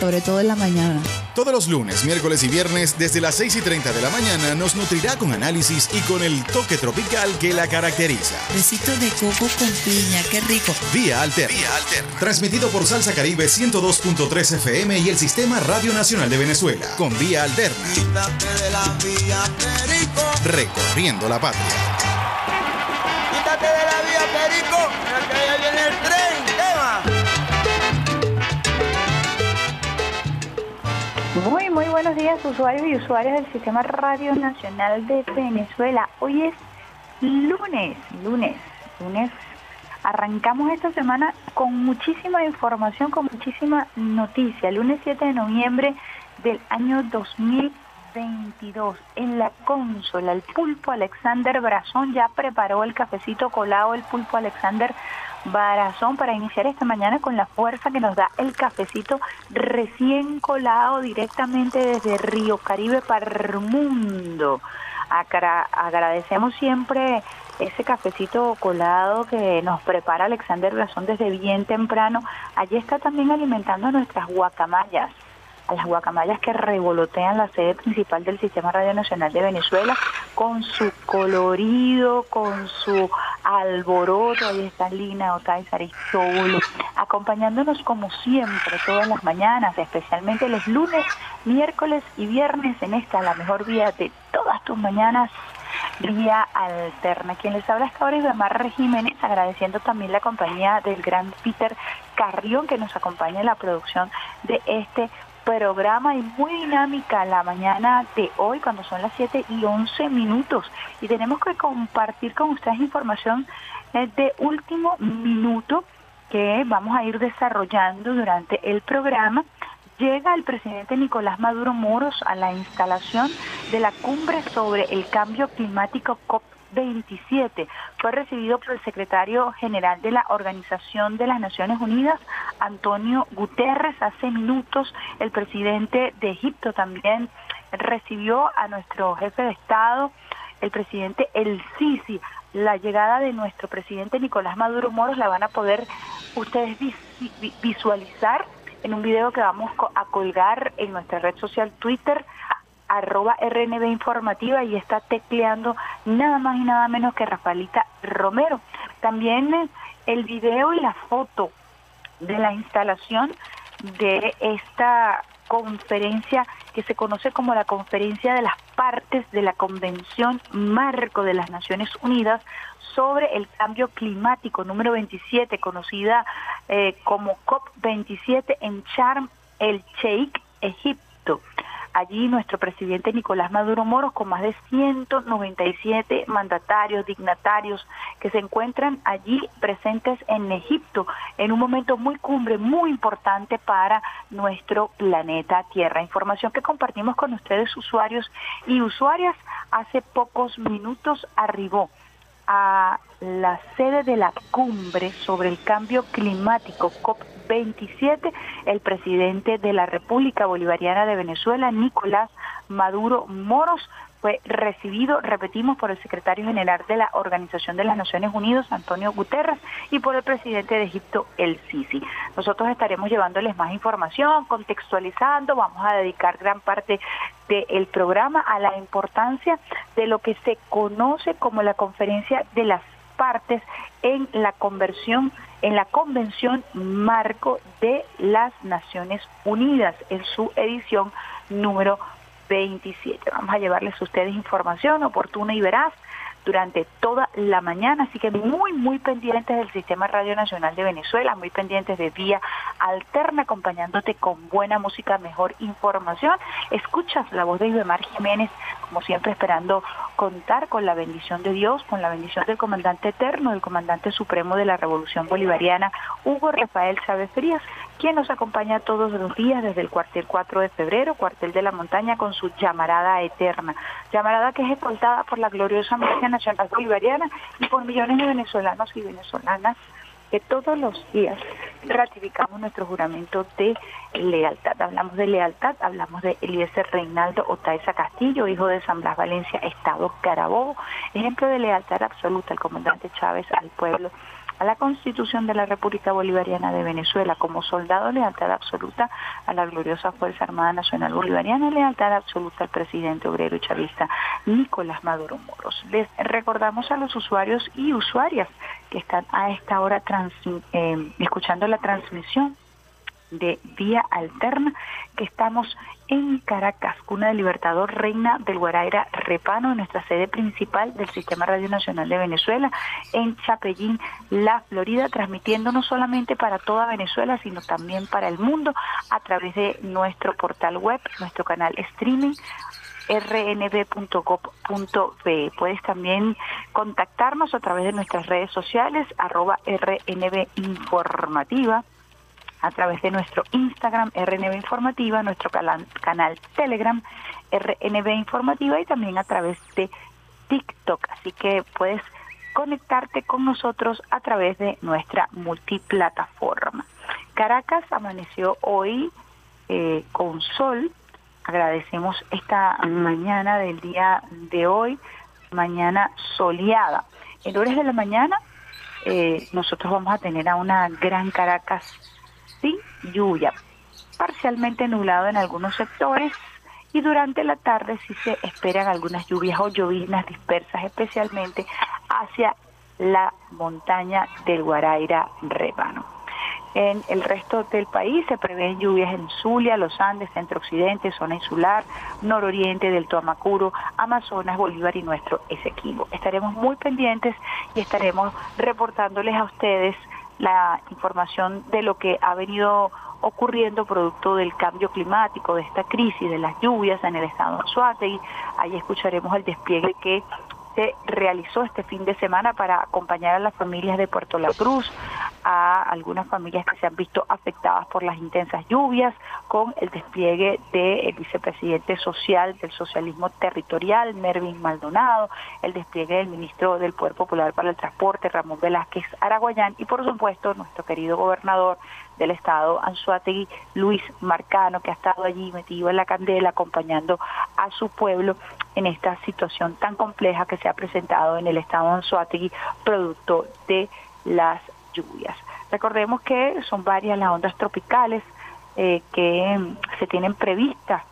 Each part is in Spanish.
Sobre todo en la mañana. Todos los lunes, miércoles y viernes, desde las 6 y 30 de la mañana, nos nutrirá con análisis y con el toque tropical que la caracteriza. Besito de coco con piña, qué rico. Vía Alterna. Transmitido por Salsa Caribe 102.3 FM y el Sistema Radio Nacional de Venezuela. Con Vía Alterna. Quítate de la vía, Perico. Recorriendo la patria. Quítate de la vía, Perico. Muy, muy buenos días usuarios y usuarias del Sistema Radio Nacional de Venezuela. Hoy es lunes, lunes, lunes. Arrancamos esta semana con muchísima información, con muchísima noticia. Lunes 7 de noviembre del año 2022. En la consola, el pulpo Alexander Brazón ya preparó el cafecito colado, el pulpo Alexander Barazón para iniciar esta mañana con la fuerza que nos da el cafecito recién colado directamente desde Río Caribe para el mundo. Agra- agradecemos siempre ese cafecito colado que nos prepara Alexander Brazón desde bien temprano. Allí está también alimentando a nuestras guacamayas a las guacamayas que revolotean la sede principal del Sistema Radio Nacional de Venezuela con su colorido, con su alboroto. Ahí está Lina Otay Saristóbulo, acompañándonos como siempre todas las mañanas, especialmente los lunes, miércoles y viernes en esta, la mejor vía de todas tus mañanas vía alterna. Quien les habla esta hora es Mar Jiménez, agradeciendo también la compañía del gran Peter Carrión que nos acompaña en la producción de este programa y muy dinámica la mañana de hoy cuando son las 7 y 11 minutos. Y tenemos que compartir con ustedes información eh, de último minuto que vamos a ir desarrollando durante el programa. Llega el presidente Nicolás Maduro Moros a la instalación de la cumbre sobre el cambio climático COP27. Fue recibido por el secretario general de la Organización de las Naciones Unidas, Antonio Guterres. Hace minutos el presidente de Egipto también recibió a nuestro jefe de Estado, el presidente El Sisi. La llegada de nuestro presidente Nicolás Maduro Moros la van a poder ustedes vis- vi- visualizar en un video que vamos a colgar en nuestra red social Twitter, arroba RNB Informativa, y está tecleando nada más y nada menos que Rafaelita Romero. También eh, el video y la foto de la instalación de esta conferencia que se conoce como la Conferencia de las Partes de la Convención Marco de las Naciones Unidas sobre el cambio climático número 27, conocida eh, como COP27 en Sharm el Sheikh, Egipto. Allí nuestro presidente Nicolás Maduro Moros con más de 197 mandatarios, dignatarios que se encuentran allí presentes en Egipto en un momento muy cumbre, muy importante para nuestro planeta Tierra. Información que compartimos con ustedes usuarios y usuarias. Hace pocos minutos arribó a la sede de la cumbre sobre el cambio climático COP27 el presidente de la República Bolivariana de Venezuela, Nicolás Maduro Moros, fue recibido, repetimos, por el secretario general de la Organización de las Naciones Unidas, Antonio Guterres, y por el presidente de Egipto, El Sisi. Nosotros estaremos llevándoles más información, contextualizando, vamos a dedicar gran parte del programa a la importancia de lo que se conoce como la conferencia de las partes en la conversión en la Convención Marco de las Naciones Unidas en su edición número 27. Vamos a llevarles a ustedes información oportuna y veraz durante toda la mañana, así que muy, muy pendientes del Sistema Radio Nacional de Venezuela, muy pendientes de Vía Alterna, acompañándote con buena música, mejor información. Escuchas la voz de Ibemar Jiménez como siempre esperando contar con la bendición de Dios, con la bendición del comandante eterno, del comandante supremo de la Revolución Bolivariana, Hugo Rafael Chávez Frías, quien nos acompaña todos los días desde el cuartel 4 de febrero, cuartel de la montaña, con su llamarada eterna. Llamarada que es escoltada por la gloriosa Milicia Nacional Bolivariana y por millones de venezolanos y venezolanas que todos los días ratificamos nuestro juramento de lealtad. Hablamos de lealtad, hablamos de Eliezer Reinaldo Otaiza Castillo, hijo de San Blas Valencia, Estado Carabobo, ejemplo de lealtad absoluta al comandante Chávez, al pueblo a la Constitución de la República Bolivariana de Venezuela como soldado lealtad absoluta a la gloriosa Fuerza Armada Nacional Bolivariana, lealtad absoluta al presidente obrero y chavista Nicolás Maduro Moros. Les recordamos a los usuarios y usuarias que están a esta hora eh, escuchando la transmisión de Vía Alterna, que estamos en Caracas, cuna del Libertador Reina del Guaraira Repano, nuestra sede principal del Sistema Radio Nacional de Venezuela, en Chapellín, La Florida, transmitiendo no solamente para toda Venezuela, sino también para el mundo a través de nuestro portal web, nuestro canal streaming rnb.gov.be. Puedes también contactarnos a través de nuestras redes sociales, arroba rnb informativa a través de nuestro Instagram RNB Informativa, nuestro canal, Telegram RNB Informativa y también a través de TikTok. Así que puedes conectarte con nosotros a través de nuestra multiplataforma. Caracas amaneció hoy eh, con sol. Agradecemos esta mañana del día de hoy, mañana soleada. En horas de la mañana eh, nosotros vamos a tener a una gran Caracas sin lluvia, parcialmente nublado en algunos sectores y durante la tarde sí se esperan algunas lluvias o llovinas dispersas, especialmente hacia la montaña del Guaraira Rebano. En el resto del país se prevén lluvias en Zulia, los Andes, centro-occidente, zona insular, nororiente del Tuamacuro, Amazonas, Bolívar y nuestro Esequibo. Estaremos muy pendientes y estaremos reportándoles a ustedes la información de lo que ha venido ocurriendo producto del cambio climático, de esta crisis, de las lluvias en el estado de y Ahí escucharemos el despliegue que se realizó este fin de semana para acompañar a las familias de Puerto La Cruz, a algunas familias que se han visto afectadas por las intensas lluvias, con el despliegue del vicepresidente social del socialismo territorial, Mervin Maldonado, el despliegue del ministro del Poder Popular para el Transporte, Ramón Velázquez Araguayán, y por supuesto nuestro querido gobernador del estado Anzuategui, Luis Marcano, que ha estado allí metido en la candela acompañando a su pueblo en esta situación tan compleja que se ha presentado en el estado Anzuategui, producto de las lluvias. Recordemos que son varias las ondas tropicales eh, que se tienen previstas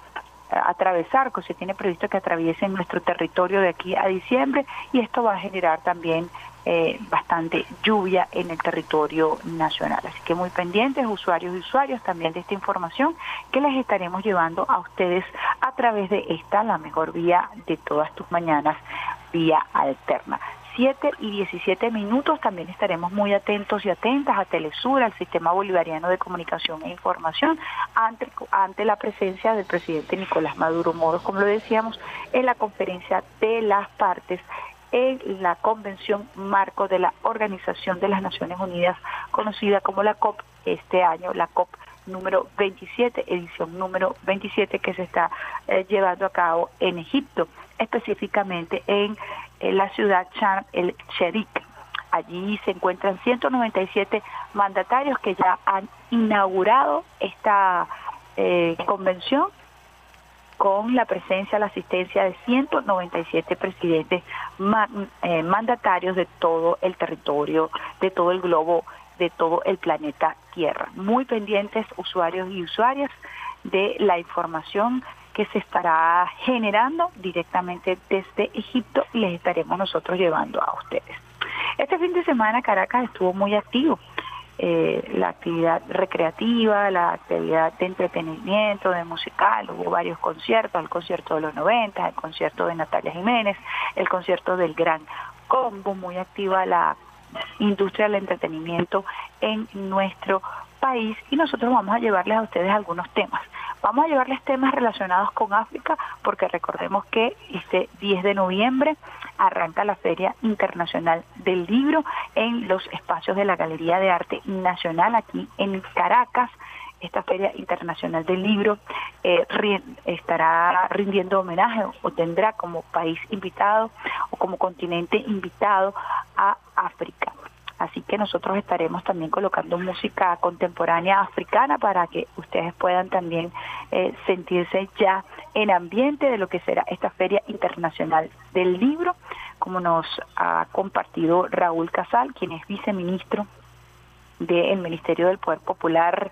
atravesar, que se tiene previsto que atraviesen nuestro territorio de aquí a diciembre y esto va a generar también eh, bastante lluvia en el territorio nacional. Así que muy pendientes, usuarios y usuarios también de esta información que les estaremos llevando a ustedes a través de esta, la mejor vía de todas tus mañanas, vía alterna. 7 y 17 minutos. También estaremos muy atentos y atentas a Telesur, al Sistema Bolivariano de Comunicación e Información, ante, ante la presencia del presidente Nicolás Maduro Moros, como lo decíamos, en la conferencia de las partes en la Convención Marco de la Organización de las Naciones Unidas, conocida como la COP este año, la COP número 27, edición número 27 que se está eh, llevando a cabo en Egipto, específicamente en, la ciudad Sharm el Sheikh. Allí se encuentran 197 mandatarios que ya han inaugurado esta eh, convención con la presencia, la asistencia de 197 presidentes eh, mandatarios de todo el territorio, de todo el globo, de todo el planeta Tierra. Muy pendientes usuarios y usuarias de la información que se estará generando directamente desde Egipto y les estaremos nosotros llevando a ustedes. Este fin de semana Caracas estuvo muy activo eh, la actividad recreativa, la actividad de entretenimiento, de musical, hubo varios conciertos, el concierto de los 90, el concierto de Natalia Jiménez, el concierto del Gran Combo, muy activa la industria del entretenimiento en nuestro país y nosotros vamos a llevarles a ustedes algunos temas. Vamos a llevarles temas relacionados con África porque recordemos que este 10 de noviembre arranca la Feria Internacional del Libro en los espacios de la Galería de Arte Nacional aquí en Caracas esta Feria Internacional del Libro eh, estará rindiendo homenaje o tendrá como país invitado o como continente invitado a África. Así que nosotros estaremos también colocando música contemporánea africana para que ustedes puedan también eh, sentirse ya en ambiente de lo que será esta Feria Internacional del Libro, como nos ha compartido Raúl Casal, quien es viceministro del Ministerio del Poder Popular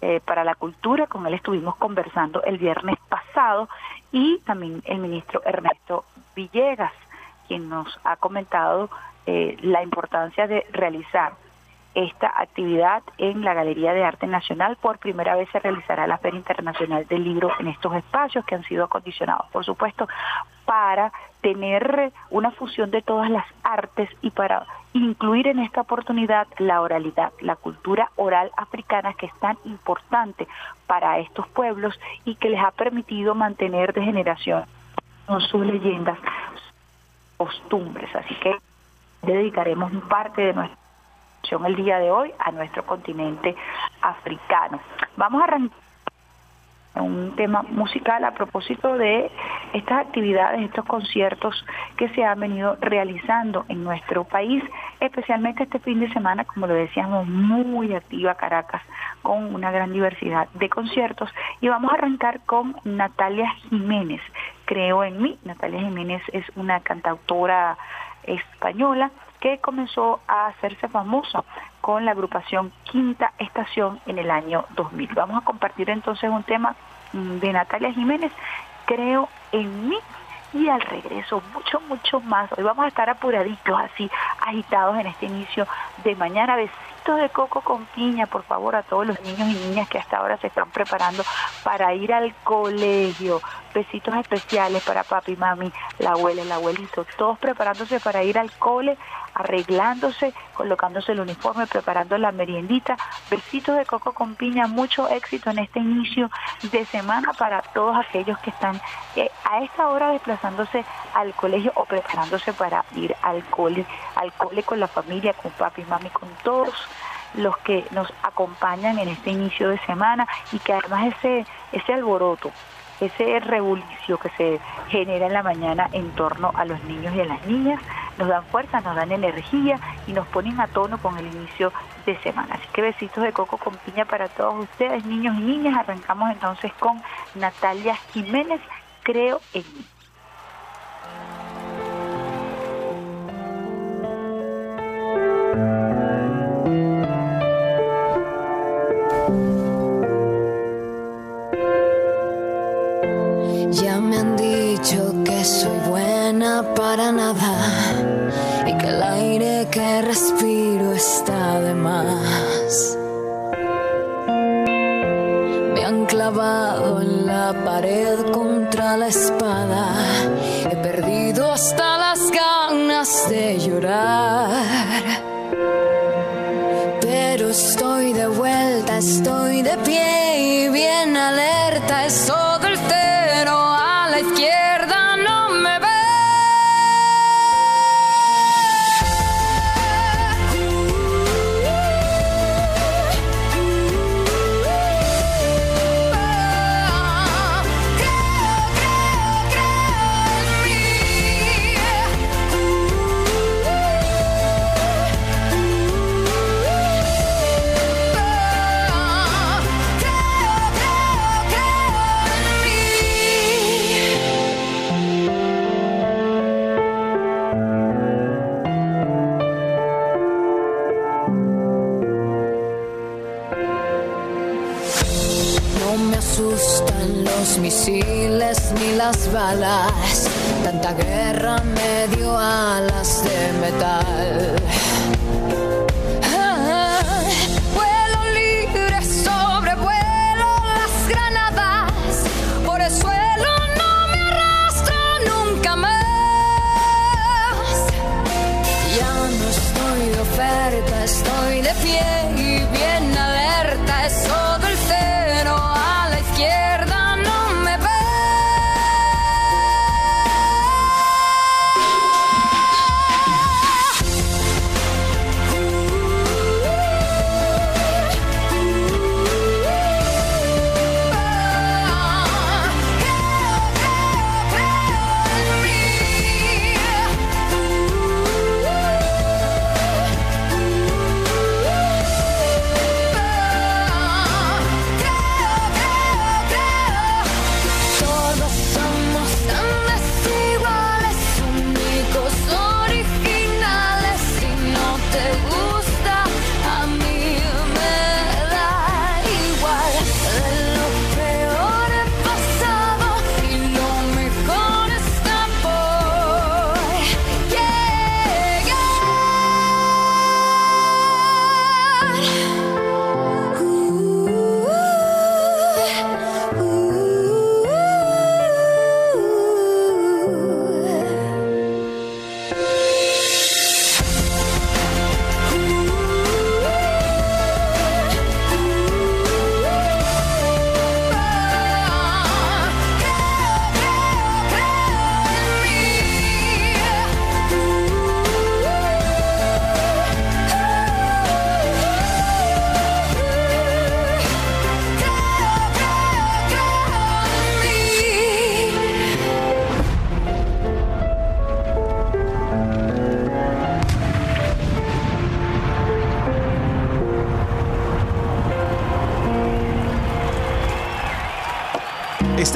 eh, para la Cultura, con él estuvimos conversando el viernes pasado, y también el ministro Ernesto Villegas, quien nos ha comentado eh, la importancia de realizar esta actividad en la Galería de Arte Nacional. Por primera vez se realizará la Feria Internacional del Libro en estos espacios que han sido acondicionados, por supuesto, para tener una fusión de todas las artes y para incluir en esta oportunidad la oralidad, la cultura oral africana que es tan importante para estos pueblos y que les ha permitido mantener de generación sus leyendas, costumbres. Así que dedicaremos parte de nuestra el día de hoy a nuestro continente africano. Vamos a arrancar un tema musical a propósito de estas actividades, estos conciertos que se han venido realizando en nuestro país, especialmente este fin de semana, como lo decíamos, muy activa Caracas con una gran diversidad de conciertos y vamos a arrancar con Natalia Jiménez, creo en mí. Natalia Jiménez es una cantautora española que comenzó a hacerse famosa con la agrupación Quinta Estación en el año 2000. Vamos a compartir entonces un tema mm, de Natalia Jiménez, creo en mí, y al regreso mucho, mucho más. Hoy vamos a estar apuraditos, así agitados en este inicio de mañana. Besitos de coco con piña, por favor, a todos los niños y niñas que hasta ahora se están preparando para ir al colegio. Besitos especiales para papi, mami, la abuela, el abuelito, todos preparándose para ir al cole arreglándose, colocándose el uniforme, preparando la meriendita. Besitos de coco con piña, mucho éxito en este inicio de semana para todos aquellos que están eh, a esta hora desplazándose al colegio o preparándose para ir al cole, al cole con la familia, con papi, mami, con todos los que nos acompañan en este inicio de semana y que además ese, ese alboroto, ese revolucio que se genera en la mañana en torno a los niños y a las niñas, nos dan fuerza, nos dan energía y nos ponen a tono con el inicio de semana. Así que besitos de coco con piña para todos ustedes, niños y niñas. Arrancamos entonces con Natalia Jiménez, creo en mí. Ya me han dicho que soy buena para nada y que el aire que respiro está de más. Me han clavado en la pared contra la espada, he perdido hasta las ganas de llorar. Pero estoy de vuelta, estoy de pie y bien alerta, estoy las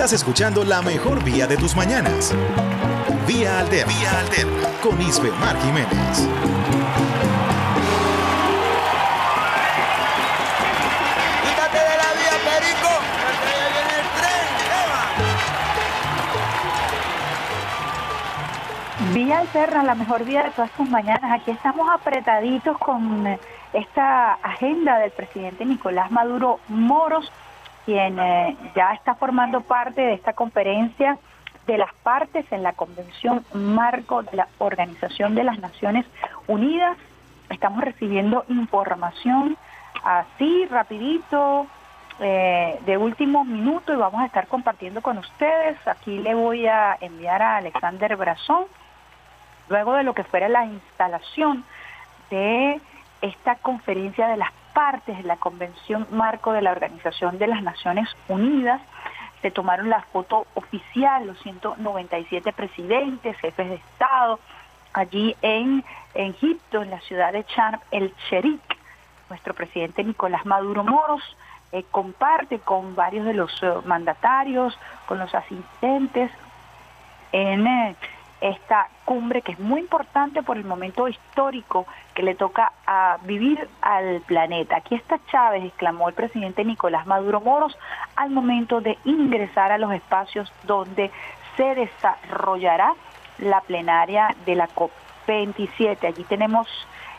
Estás escuchando la mejor vía de tus mañanas. Vía Alterna. Vía Alterna. Con Isbe Mar Jiménez. Quítate de la vía, Perico, que ya viene el tren. Eva. Vía Alterna, la mejor vía de todas tus mañanas. Aquí estamos apretaditos con esta agenda del presidente Nicolás Maduro Moros, quien eh, ya está formando parte de esta conferencia de las partes en la Convención Marco de la Organización de las Naciones Unidas. Estamos recibiendo información así, rapidito, eh, de último minuto y vamos a estar compartiendo con ustedes. Aquí le voy a enviar a Alexander Brazón, luego de lo que fuera la instalación de esta conferencia de las partes de la Convención Marco de la Organización de las Naciones Unidas. Se tomaron la foto oficial, los 197 presidentes, jefes de Estado, allí en, Egipto, en la ciudad de Sharm el Sheikh. Nuestro presidente Nicolás Maduro Moros eh, comparte con varios de los eh, mandatarios, con los asistentes en eh, esta cumbre que es muy importante por el momento histórico que le toca a vivir al planeta. Aquí está Chávez, exclamó el presidente Nicolás Maduro Moros al momento de ingresar a los espacios donde se desarrollará la plenaria de la COP27. Allí tenemos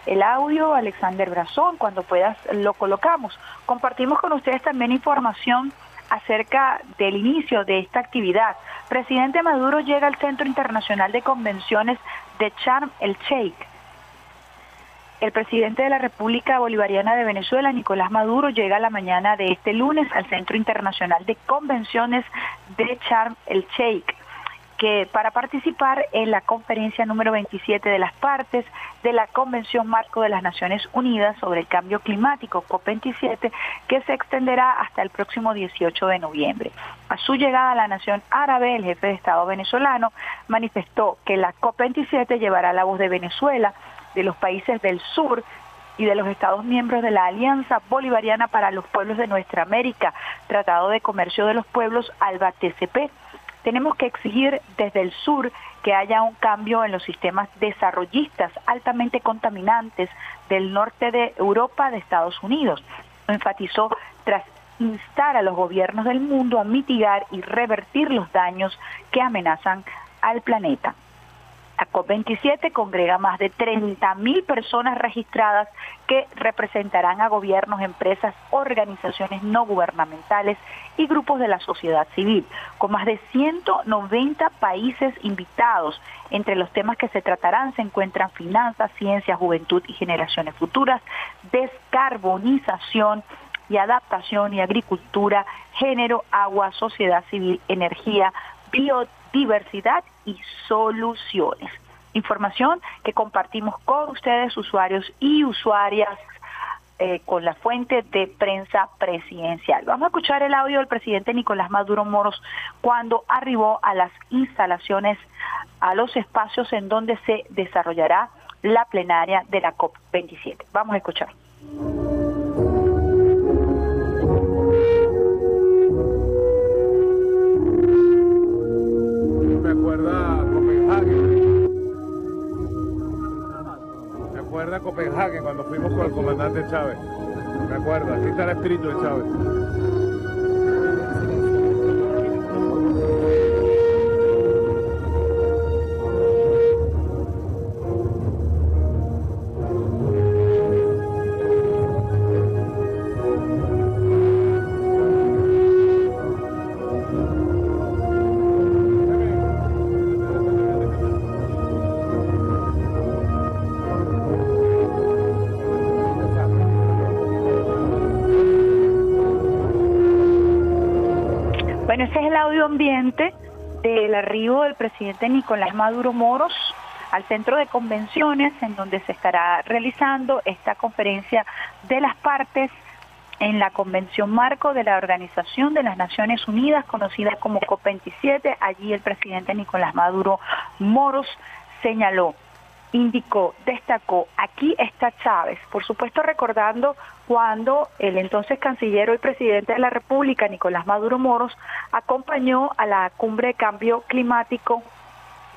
el audio, Alexander Brazón, cuando puedas lo colocamos. Compartimos con ustedes también información acerca del inicio de esta actividad. Presidente Maduro llega al Centro Internacional de Convenciones de Sharm el Sheikh. El presidente de la República Bolivariana de Venezuela, Nicolás Maduro, llega la mañana de este lunes al Centro Internacional de Convenciones de Sharm el Sheikh que para participar en la conferencia número 27 de las partes de la Convención Marco de las Naciones Unidas sobre el Cambio Climático, COP27, que se extenderá hasta el próximo 18 de noviembre. A su llegada a la nación árabe, el jefe de Estado venezolano manifestó que la COP27 llevará la voz de Venezuela, de los países del sur y de los Estados miembros de la Alianza Bolivariana para los Pueblos de Nuestra América, Tratado de Comercio de los Pueblos, ALBA-TCP, tenemos que exigir desde el sur que haya un cambio en los sistemas desarrollistas altamente contaminantes del norte de Europa de Estados Unidos. Enfatizó tras instar a los gobiernos del mundo a mitigar y revertir los daños que amenazan al planeta. La COP27 congrega más de 30.000 personas registradas que representarán a gobiernos, empresas, organizaciones no gubernamentales y grupos de la sociedad civil, con más de 190 países invitados. Entre los temas que se tratarán se encuentran finanzas, ciencia, juventud y generaciones futuras, descarbonización y adaptación y agricultura, género, agua, sociedad civil, energía, biodiversidad soluciones. Información que compartimos con ustedes, usuarios y usuarias, eh, con la fuente de prensa presidencial. Vamos a escuchar el audio del presidente Nicolás Maduro Moros cuando arribó a las instalaciones, a los espacios en donde se desarrollará la plenaria de la COP27. Vamos a escuchar. Me acuerda Copenhague. Me acuerda Copenhague cuando fuimos con el comandante Chávez. Me acuerdo, aquí está el espíritu de Chávez. Audio ambiente del arribo del presidente Nicolás Maduro Moros al centro de convenciones en donde se estará realizando esta conferencia de las partes en la Convención Marco de la Organización de las Naciones Unidas, conocida como COP27. Allí el presidente Nicolás Maduro Moros señaló indicó, destacó, aquí está Chávez, por supuesto recordando cuando el entonces canciller, hoy presidente de la República, Nicolás Maduro Moros, acompañó a la cumbre de cambio climático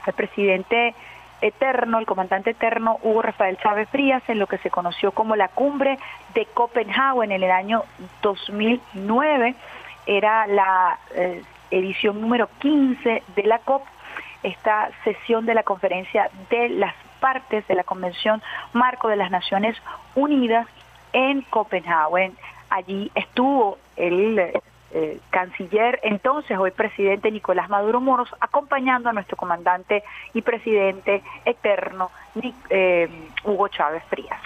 al presidente eterno, el comandante eterno Hugo Rafael Chávez Frías, en lo que se conoció como la cumbre de Copenhague en el año 2009. Era la eh, edición número 15 de la COP, esta sesión de la conferencia de las partes de la Convención Marco de las Naciones Unidas en Copenhague. Allí estuvo el eh, canciller, entonces hoy presidente Nicolás Maduro Moros, acompañando a nuestro comandante y presidente eterno eh, Hugo Chávez Frías.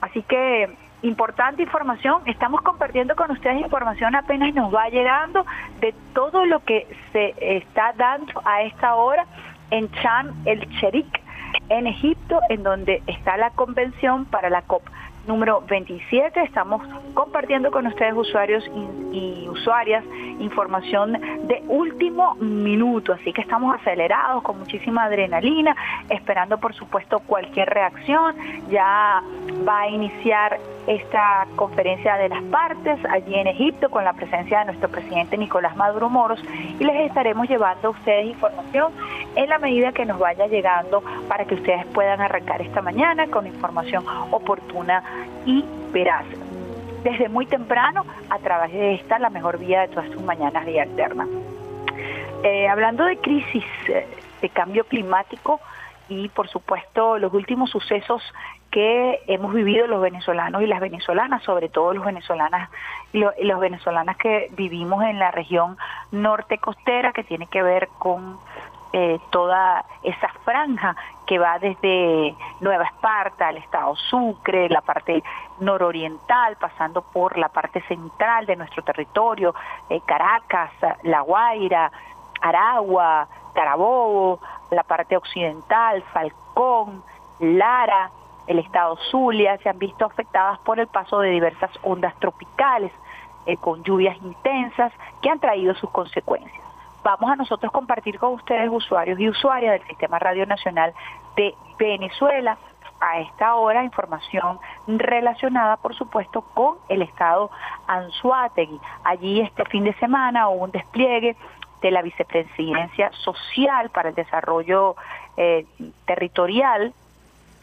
Así que importante información, estamos compartiendo con ustedes información apenas nos va llegando de todo lo que se está dando a esta hora en Chan el Cherik, en Egipto, en donde está la convención para la COP número 27. Estamos compartiendo con ustedes usuarios y, usuarias información de último minuto, así que estamos acelerados con muchísima adrenalina, esperando por supuesto cualquier reacción. Ya va a iniciar esta conferencia de las partes allí en Egipto con la presencia de nuestro presidente Nicolás Maduro Moros y les estaremos llevando a ustedes información en la medida que nos vaya llegando para que ustedes puedan arrancar esta mañana con información oportuna y veraz. Desde muy temprano, a través de esta, la mejor vía de todas sus mañanas de alterna. Eh, hablando de crisis, eh, de cambio climático y por supuesto los últimos sucesos que hemos vivido los venezolanos y las venezolanas, sobre todo los venezolanas los venezolanas que vivimos en la región norte costera, que tiene que ver con eh, toda esa franja que va desde Nueva Esparta al estado Sucre, la parte nororiental, pasando por la parte central de nuestro territorio, eh, Caracas, La Guaira, Aragua, Carabobo, la parte occidental, Falcón, Lara, el estado Zulia, se han visto afectadas por el paso de diversas ondas tropicales eh, con lluvias intensas que han traído sus consecuencias vamos a nosotros compartir con ustedes, usuarios y usuarias del Sistema Radio Nacional de Venezuela, a esta hora información relacionada, por supuesto, con el estado Anzuategui. Allí este fin de semana hubo un despliegue de la Vicepresidencia Social para el Desarrollo eh, Territorial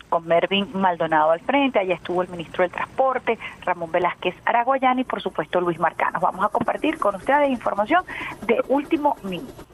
con Mervin Maldonado al frente, allá estuvo el ministro del Transporte, Ramón Velázquez Araguayán y por supuesto Luis Marcano. Vamos a compartir con ustedes información de último minuto.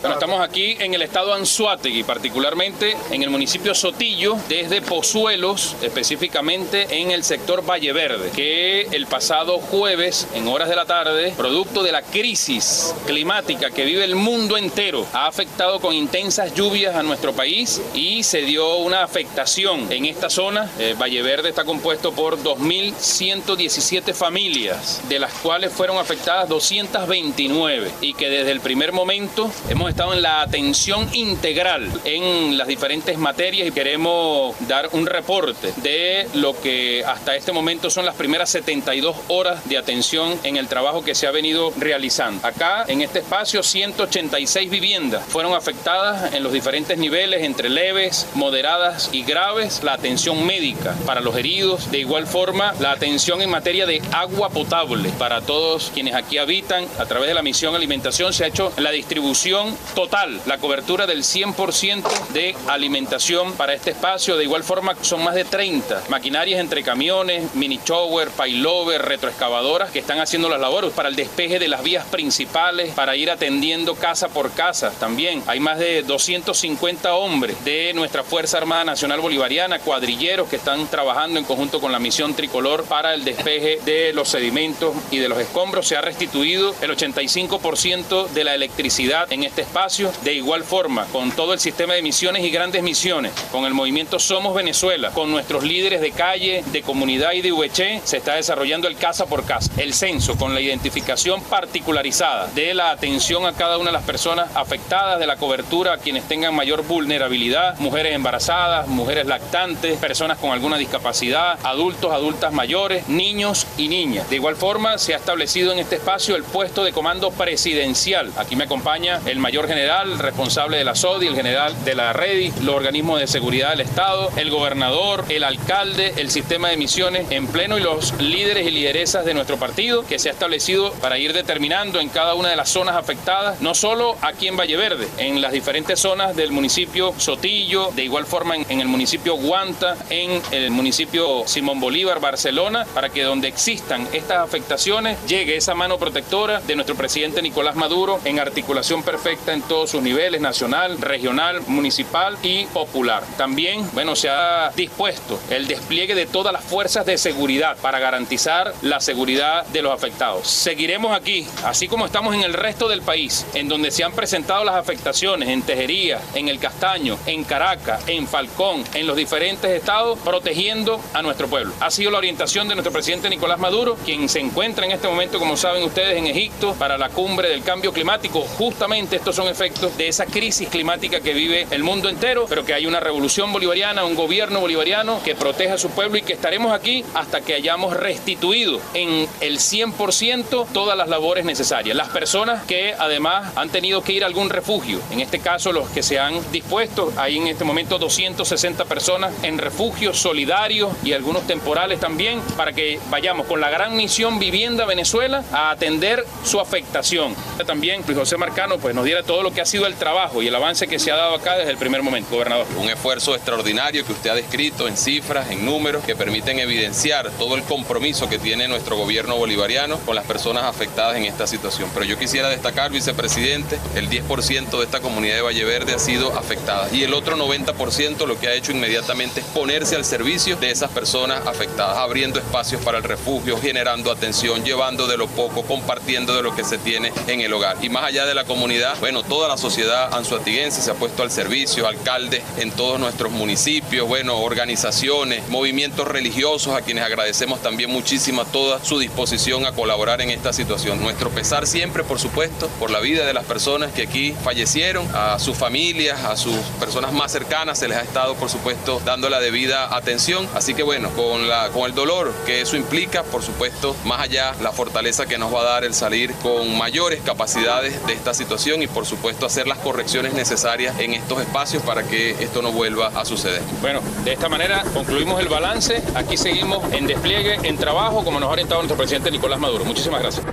Bueno, estamos aquí en el estado Anzuategui, particularmente en el municipio Sotillo, desde Pozuelos, específicamente en el sector Valle Verde, que el pasado jueves, en horas de la tarde, producto de la crisis climática que vive el mundo entero, ha afectado con intensas lluvias a nuestro país y se dio una afectación en esta zona. Eh, Valle Verde está compuesto por 2.117 familias, de las cuales fueron afectadas 229 y que desde el primer momento hemos estado en la atención integral en las diferentes materias y queremos dar un reporte de lo que hasta este momento son las primeras 72 horas de atención en el trabajo que se ha venido realizando. Acá, en este espacio, 186 viviendas fueron afectadas en los diferentes niveles, entre leves, moderadas y graves, la atención médica para los heridos, de igual forma la atención en materia de agua potable para todos quienes aquí habitan. A través de la misión alimentación se ha hecho la distribución total, la cobertura del 100% de alimentación para este espacio. De igual forma, son más de 30 maquinarias entre camiones, mini shower, paylover, retroexcavadoras que están haciendo las labores para el despeje de las vías principales, para ir atendiendo casa por casa también. Hay más de 250 hombres de nuestra Fuerza Armada Nacional Bolivariana, cuadrilleros que están trabajando en conjunto con la misión tricolor para el despeje de los sedimentos y de los escombros. Se ha restituido el 85% de la electricidad en este espacio. De igual forma, con todo el sistema de misiones y grandes misiones, con el movimiento Somos Venezuela, con nuestros líderes de calle, de comunidad y de VC, se está desarrollando el casa por casa, el censo con la identificación particularizada de la atención a cada una de las personas afectadas, de la cobertura a quienes tengan mayor vulnerabilidad, mujeres embarazadas, mujeres lactantes, personas con alguna discapacidad, adultos, adultas mayores, niños y niñas. De igual forma, se ha establecido en este espacio el puesto de comando presidencial. Aquí me acompaña el mayor mayor general, responsable de la SODI, el general de la REDI, los organismos de seguridad del Estado, el gobernador, el alcalde, el sistema de misiones en pleno y los líderes y lideresas de nuestro partido que se ha establecido para ir determinando en cada una de las zonas afectadas, no solo aquí en Valle Verde, en las diferentes zonas del municipio Sotillo, de igual forma en, el municipio Guanta, en el municipio Simón Bolívar, Barcelona, para que donde existan estas afectaciones llegue esa mano protectora de nuestro presidente Nicolás Maduro en articulación perfecta en todos sus niveles, nacional, regional, municipal y popular. También, bueno, se ha dispuesto el despliegue de todas las fuerzas de seguridad para garantizar la seguridad de los afectados. Seguiremos aquí, así como estamos en el resto del país, en donde se han presentado las afectaciones en Tejería, en El Castaño, en Caracas, en Falcón, en los diferentes estados, protegiendo a nuestro pueblo. Ha sido la orientación de nuestro presidente Nicolás Maduro, quien se encuentra en este momento, como saben ustedes, en Egipto para la cumbre del cambio climático. Justamente estos son efectos de esa crisis climática que vive el mundo entero, pero que hay una revolución bolivariana, un gobierno bolivariano que protege a su pueblo y que estaremos aquí hasta que hayamos restituido en el 100% todas las labores necesarias. Las personas que además han tenido que ir a algún refugio, en este caso los que se han dispuesto, hay en este momento 260 personas en refugios solidarios y algunos temporales también, para que vayamos con la gran misión Vivienda Venezuela a atender su afectación. También Luis José Marcano pues, nos diera todo lo que ha sido el trabajo y el avance que se ha dado acá desde el primer momento, gobernador. Un esfuerzo extraordinario que usted ha descrito en cifras, en números, que permiten evidenciar todo el compromiso que tiene nuestro gobierno bolivariano con las personas afectadas en esta situación. Pero yo quisiera destacar, vicepresidente, el 10% de esta comunidad de Valle Verde ha sido afectada y el otro 90% lo que ha hecho inmediatamente es ponerse al servicio de esas personas afectadas, abriendo espacios para el refugio, generando atención, llevando de lo poco, compartiendo de lo que se tiene en el hogar. Y más allá de la comunidad, bueno, toda la sociedad anzuatiguense se ha puesto al servicio, alcaldes en todos nuestros municipios, bueno, organizaciones, movimientos religiosos a quienes agradecemos también muchísimo toda su disposición a colaborar en esta situación. Nuestro pesar siempre, por supuesto, por la vida de las personas que aquí fallecieron, a sus familias, a sus personas más cercanas, se les ha estado, por supuesto, dando la debida atención. Así que bueno, con, la, con el dolor que eso implica, por supuesto, más allá la fortaleza que nos va a dar el salir con mayores capacidades de esta situación y por supuesto hacer las correcciones necesarias en estos espacios para que esto no vuelva a suceder. Bueno, de esta manera concluimos el balance. Aquí seguimos en despliegue, en trabajo, como nos ha orientado nuestro presidente Nicolás Maduro. Muchísimas gracias.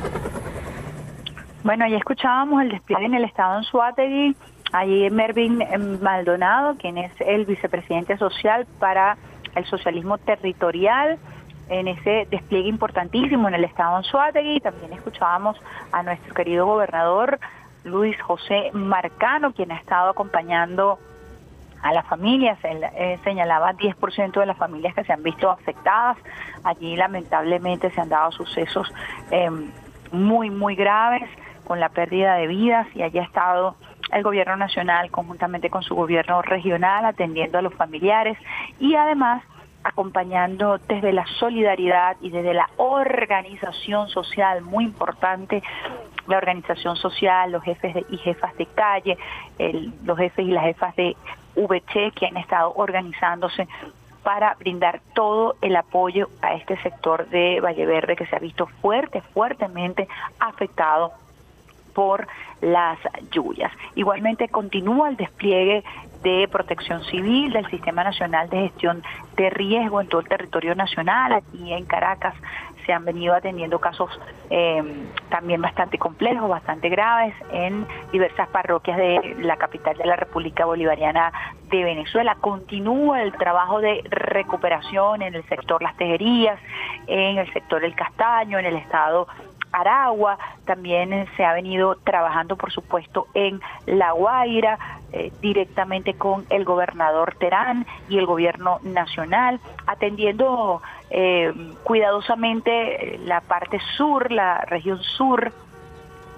Bueno, ya escuchábamos el despliegue en el estado en Suátegui. Allí Mervin Maldonado, quien es el vicepresidente social para el socialismo territorial en ese despliegue importantísimo en el estado de Anzuategui. También escuchábamos a nuestro querido gobernador Luis José Marcano, quien ha estado acompañando a las familias. Él eh, señalaba 10% de las familias que se han visto afectadas. Allí lamentablemente se han dado sucesos em, muy, muy graves con la pérdida de vidas y allí ha estado el gobierno nacional conjuntamente con su gobierno regional atendiendo a los familiares y además acompañando desde la solidaridad y desde la organización social, muy importante, la organización social, los jefes y jefas de calle, los jefes y las jefas de VC que han estado organizándose para brindar todo el apoyo a este sector de Valle Verde que se ha visto fuerte, fuertemente afectado por las lluvias. Igualmente continúa el despliegue de protección civil del Sistema Nacional de Gestión de Riesgo en todo el territorio nacional. Aquí en Caracas se han venido atendiendo casos eh, también bastante complejos, bastante graves en diversas parroquias de la capital de la República Bolivariana de Venezuela. Continúa el trabajo de recuperación en el sector Las Tejerías, en el sector El Castaño, en el estado Aragua, también se ha venido trabajando, por supuesto, en La Guaira, eh, directamente con el gobernador Terán y el gobierno nacional, atendiendo eh, cuidadosamente la parte sur, la región sur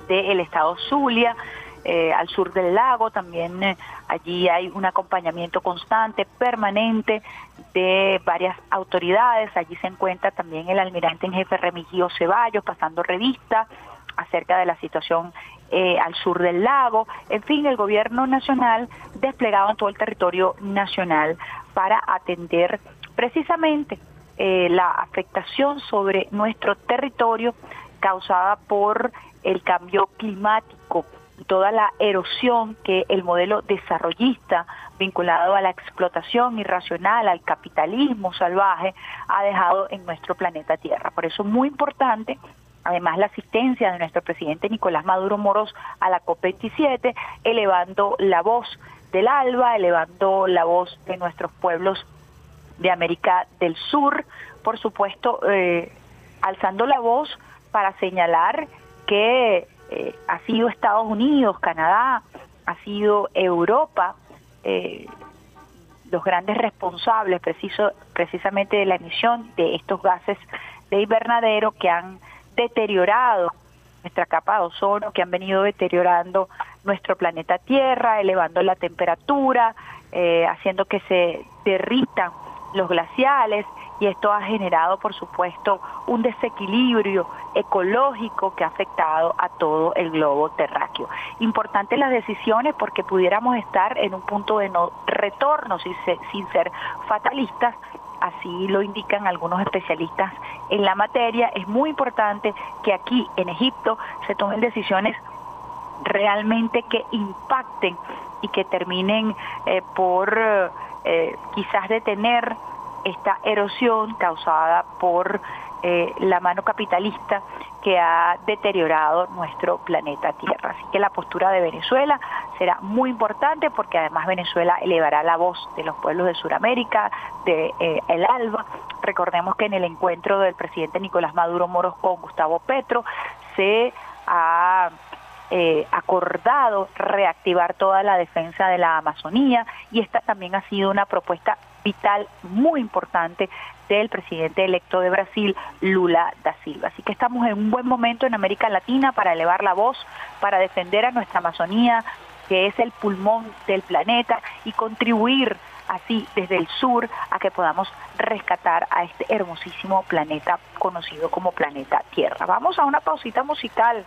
del estado Zulia, eh, al sur del lago, también eh, allí hay un acompañamiento constante, permanente de varias autoridades, allí se encuentra también el almirante en jefe Remigio Ceballos pasando revista acerca de la situación eh, al sur del lago, en fin, el gobierno nacional desplegado en todo el territorio nacional para atender precisamente la afectación sobre nuestro territorio causada por el cambio climático toda la erosión que el modelo desarrollista vinculado a la explotación irracional, al capitalismo salvaje, ha dejado en nuestro planeta Tierra. Por eso es muy importante Además, la asistencia de nuestro presidente Nicolás Maduro Moros a la COP27, elevando la voz del ALBA, elevando la voz de nuestros pueblos de América del Sur, por supuesto, eh, alzando la voz para señalar que eh, ha sido Estados Unidos, Canadá, ha sido Europa eh, los grandes responsables preciso, precisamente de la emisión de estos gases de invernadero que han deteriorado nuestra capa de ozono, que han venido deteriorando nuestro planeta Tierra, elevando la temperatura, eh, haciendo que se derritan los glaciales y esto ha generado, por supuesto, un desequilibrio ecológico que ha afectado a todo el globo terráqueo. Importantes las decisiones porque pudiéramos estar en un punto de no retorno sin ser, fatalistas, así lo indican algunos especialistas en la materia. Es muy importante que aquí en Egipto se tomen decisiones realmente que impacten y que terminen eh, por eh, quizás detener esta erosión causada por eh, la mano capitalista que ha deteriorado nuestro planeta Tierra. Así que la postura de Venezuela será muy importante porque además Venezuela elevará la voz de los pueblos de Sudamérica, de eh, el ALBA. Recordemos que en el encuentro del presidente Nicolás Maduro Moros con Gustavo Petro se ha eh, acordado reactivar toda la defensa de la Amazonía y esta también ha sido una propuesta vital muy importante del presidente electo de Brasil, Lula da Silva. Así que estamos en un buen momento en América Latina para elevar la voz, para defender a nuestra Amazonía, que es el pulmón del planeta, y contribuir así desde el sur a que podamos rescatar a este hermosísimo planeta conocido como planeta Tierra. Vamos a una pausita musical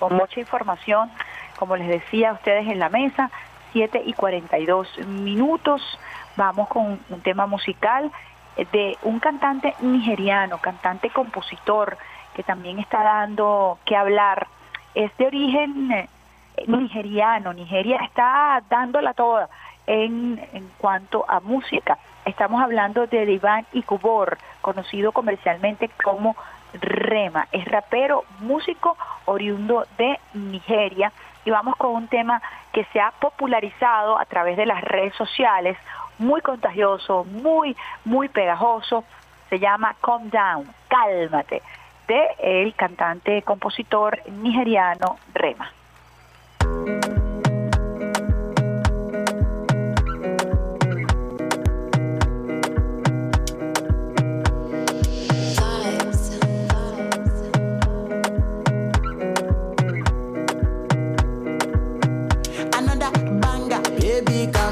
con mucha información, como les decía a ustedes en la mesa, 7 y 42 minutos. Vamos con un tema musical de un cantante nigeriano, cantante compositor, que también está dando que hablar. Es de origen eh, nigeriano, Nigeria está dándola toda en, en cuanto a música. Estamos hablando de Iván Ikubor, conocido comercialmente como Rema. Es rapero, músico oriundo de Nigeria y vamos con un tema que se ha popularizado a través de las redes sociales, muy contagioso, muy, muy pegajoso, se llama Calm Down, Cálmate, de el cantante compositor nigeriano Rema.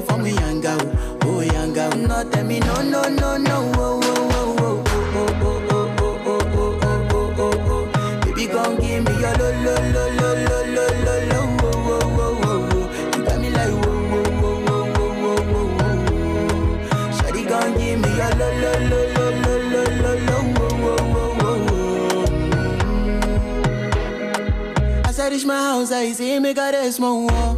waiting for me. Oh, tell me, no, no, no, no. Oh, oh, oh, oh, oh, oh, oh, oh, oh, oh, oh, oh. Baby, come give me your lo, lo, lo, lo, lo, lo, lo, lo. You got me like, oh, oh, oh, oh, oh, oh, oh, oh, give me your lo, lo, lo, lo, lo, lo, lo, lo, oh. I reach my house, I see me got a small wall.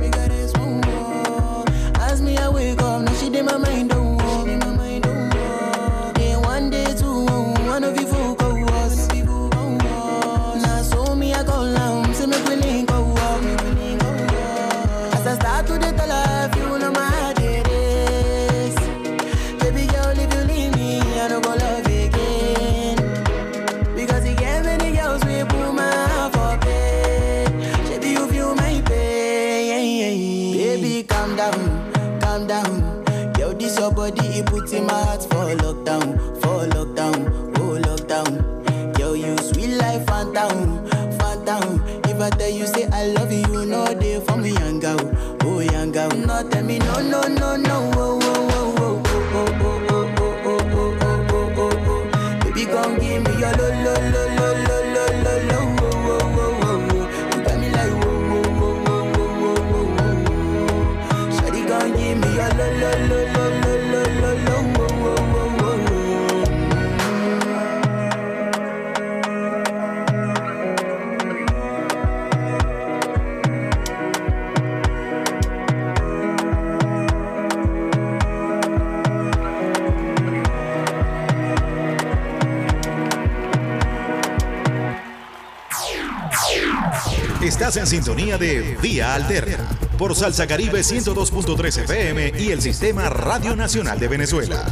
En sintonía de Vía Alterna por Salsa Caribe 102.3 FM y el Sistema Radio Nacional de Venezuela.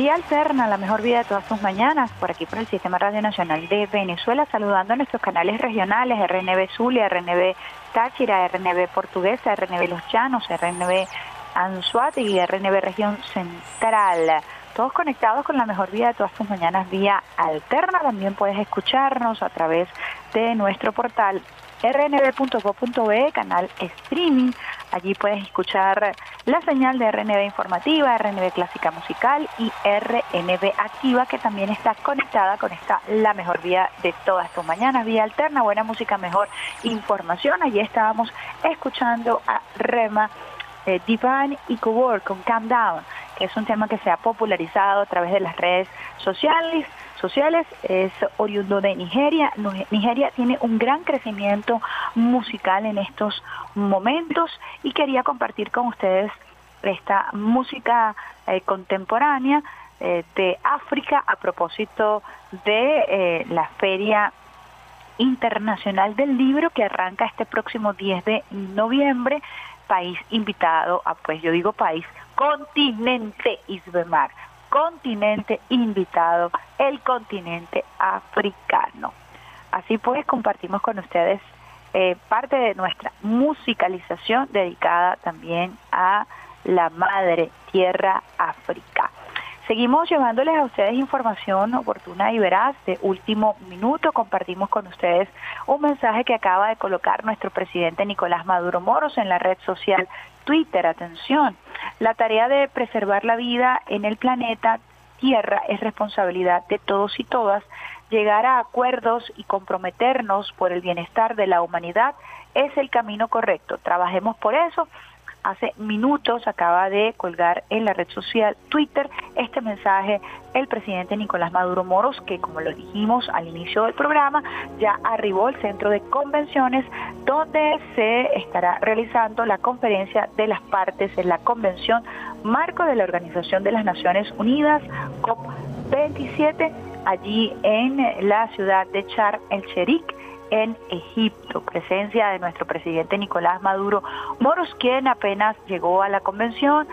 Vía Alterna, la mejor vida de todas tus mañanas, por aquí por el Sistema Radio Nacional de Venezuela, saludando a nuestros canales regionales, RNB Zulia, RNB Táchira, RNB Portuguesa, RNB Los Llanos, RNB Anzuategui y RNB Región Central. Todos conectados con la mejor vida de todas tus mañanas vía Alterna. También puedes escucharnos a través de nuestro portal rnb.co.be, canal streaming. Allí puedes escuchar la señal de RNB informativa, RNB clásica musical y RNB activa, que también está conectada con esta la mejor vía de todas tus mañanas, vía alterna, buena música, mejor información. Allí estábamos escuchando a Rema eh, Divine y Cubor con Calm Down, que es un tema que se ha popularizado a través de las redes sociales sociales, es oriundo de Nigeria. Nigeria tiene un gran crecimiento musical en estos momentos y quería compartir con ustedes esta música eh, contemporánea eh, de África a propósito de eh, la Feria Internacional del Libro que arranca este próximo 10 de noviembre. País invitado, a, pues yo digo país, continente Isbemar, continente invitado, el continente africano. Así pues, compartimos con ustedes eh, parte de nuestra musicalización dedicada también a la madre tierra África. Seguimos llevándoles a ustedes información oportuna y veraz de último minuto. Compartimos con ustedes un mensaje que acaba de colocar nuestro presidente Nicolás Maduro Moros en la red social Twitter. Atención, la tarea de preservar la vida en el planeta Tierra es responsabilidad de todos y todas. Llegar a acuerdos y comprometernos por el bienestar de la humanidad es el camino correcto. Trabajemos por eso hace minutos acaba de colgar en la red social Twitter este mensaje. El presidente Nicolás Maduro Moros, que como lo dijimos al inicio del programa, ya arribó al centro de convenciones donde se estará realizando la conferencia de las partes en la convención marco de la Organización de las Naciones Unidas, COP27, allí en la ciudad de Char el Sherik en Egipto, presencia de nuestro presidente Nicolás Maduro Moros, quien apenas llegó a la convención,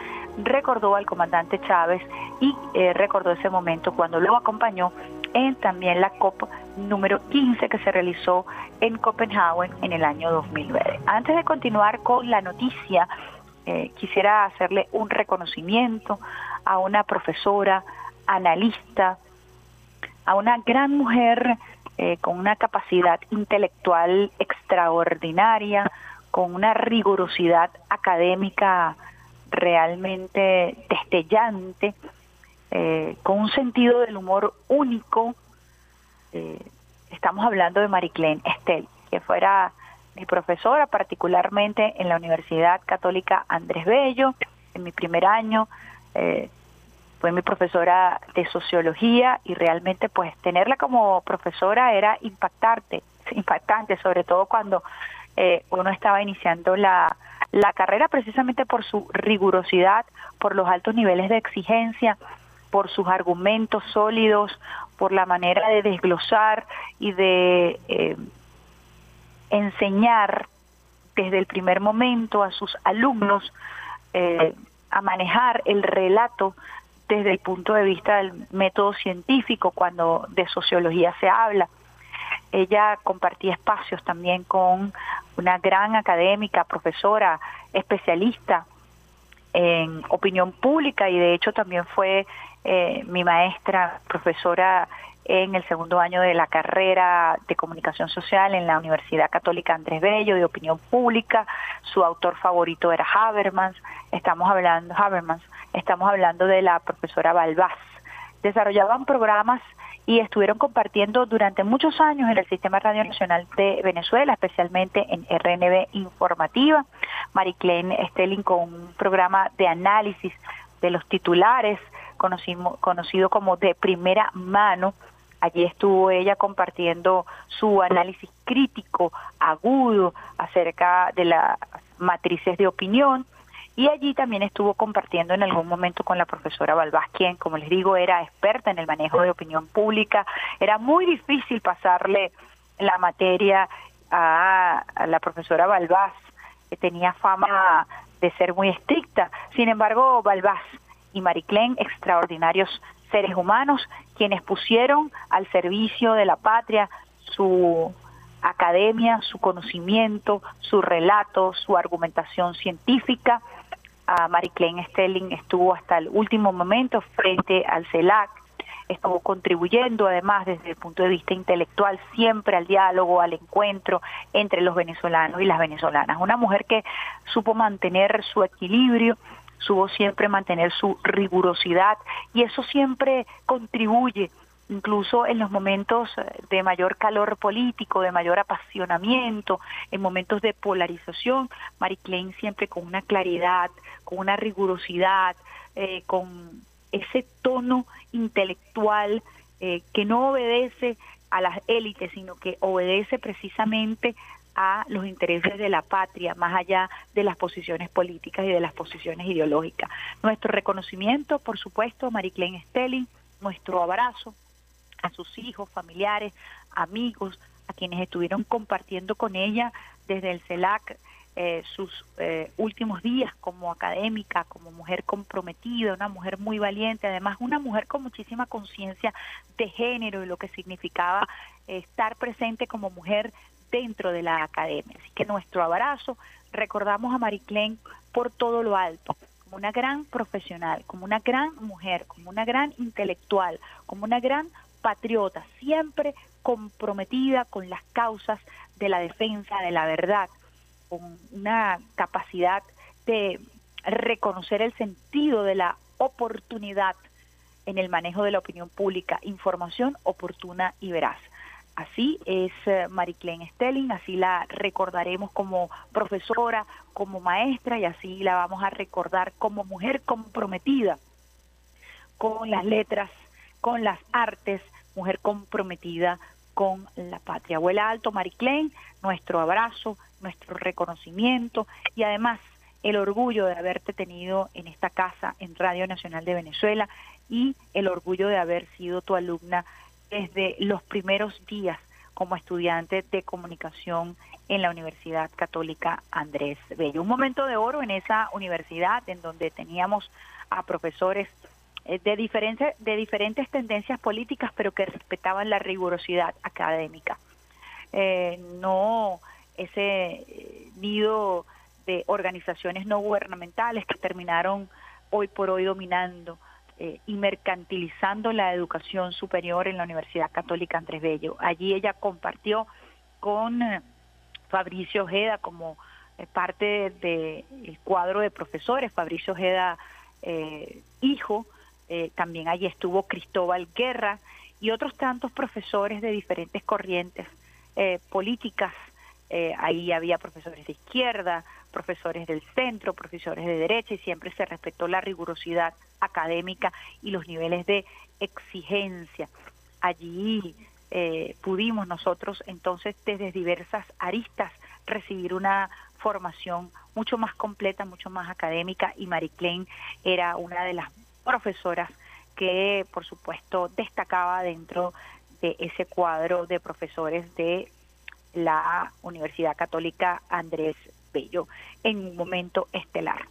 recordó al comandante Chávez y eh, recordó ese momento cuando lo acompañó en también la COP número 15 que se realizó en Copenhague en el año 2009. Antes de continuar con la noticia, eh, quisiera hacerle un reconocimiento a una profesora, analista, a una gran mujer eh, con una capacidad intelectual extraordinaria, con una rigurosidad académica realmente destellante, eh, con un sentido del humor único, eh, estamos hablando de Mariclén Estel, que fuera mi profesora, particularmente en la Universidad Católica Andrés Bello, en mi primer año. Eh, fue mi profesora de sociología y realmente pues tenerla como profesora era impactante, impactante, sobre todo cuando eh, uno estaba iniciando la, la carrera precisamente por su rigurosidad, por los altos niveles de exigencia, por sus argumentos sólidos, por la manera de desglosar y de eh, enseñar desde el primer momento a sus alumnos eh, a manejar el relato desde el punto de vista del método científico cuando de sociología se habla. Ella compartía espacios también con una gran académica, profesora, especialista en opinión pública y de hecho también fue eh, mi maestra, profesora en el segundo año de la carrera de comunicación social en la Universidad Católica Andrés Bello de opinión pública. Su autor favorito era Habermas. Estamos hablando Habermas. Estamos hablando de la profesora Balbás. Desarrollaban programas y estuvieron compartiendo durante muchos años en el Sistema Radio Nacional de Venezuela, especialmente en RNB Informativa. Mariclén Stelling con un programa de análisis de los titulares conocido como de primera mano. Allí estuvo ella compartiendo su análisis crítico, agudo, acerca de las matrices de opinión. Y allí también estuvo compartiendo en algún momento con la profesora Balbás, quien, como les digo, era experta en el manejo de opinión pública. Era muy difícil pasarle la materia a, la profesora Balbás, que tenía fama de ser muy estricta. Sin embargo, Balbás y Mariclén, extraordinarios seres humanos, quienes pusieron al servicio de la patria su academia, su conocimiento, su relato, su argumentación científica. A Mariclén Stelling estuvo hasta el último momento frente al CELAC, estuvo contribuyendo además desde el punto de vista intelectual siempre al diálogo, al encuentro entre los venezolanos y las venezolanas. Una mujer que supo mantener su equilibrio, supo siempre mantener su rigurosidad y eso siempre contribuye incluso en los momentos de mayor calor político, de mayor apasionamiento, en momentos de polarización, Mary Klein siempre con una claridad, con una rigurosidad, eh, con ese tono intelectual eh, que no obedece a las élites, sino que obedece precisamente a los intereses de la patria, más allá de las posiciones políticas y de las posiciones ideológicas. Nuestro reconocimiento, por supuesto, Mariclén Stelling, nuestro abrazo a sus hijos, familiares, amigos, a quienes estuvieron compartiendo con ella desde el CELAC eh, sus eh, últimos días como académica, como mujer comprometida, una mujer muy valiente, además una mujer con muchísima conciencia de género y lo que significaba estar presente como mujer dentro de la academia. Así que nuestro abrazo, recordamos a Mariclén por todo lo alto, como una gran profesional, como una gran mujer, como una gran intelectual, como una gran patriota, siempre comprometida con las causas de la defensa de la verdad, con una capacidad de reconocer el sentido de la oportunidad en el manejo de la opinión pública, información oportuna y veraz. Así es eh, Mariclén Stelling, así la recordaremos como profesora, como maestra y así la vamos a recordar como mujer comprometida con las letras, con las artes, mujer comprometida con la patria. Abuela Alto Mariclén, nuestro abrazo, nuestro reconocimiento y además el orgullo de haberte tenido en esta casa en Radio Nacional de Venezuela y el orgullo de haber sido tu alumna desde los primeros días como estudiante de comunicación en la Universidad Católica Andrés Bello. Un momento de oro en esa universidad en donde teníamos a profesores eh, de, diferentes, de diferentes tendencias políticas, pero que respetaban la rigurosidad académica. Eh, no ese eh, nido de organizaciones no gubernamentales que terminaron hoy por hoy dominando eh, y mercantilizando la educación superior en la Universidad Católica Andrés Bello. Allí ella compartió con eh, Fabricio Ojeda como eh, parte del cuadro de profesores, Fabricio Ojeda hijo, también allí estuvo Cristóbal Guerra y otros tantos profesores de diferentes corrientes políticas. Ahí había profesores de izquierda, profesores del centro, profesores de derecha y siempre se respetó la rigurosidad académica y los niveles de exigencia. Allí eh, pudimos nosotros entonces desde diversas aristas recibir una formación mucho más completa, mucho más académica y Marie Klein era una de las profesoras que por supuesto destacaba dentro de ese cuadro de profesores de la Universidad Católica Andrés Bello en un momento estelar.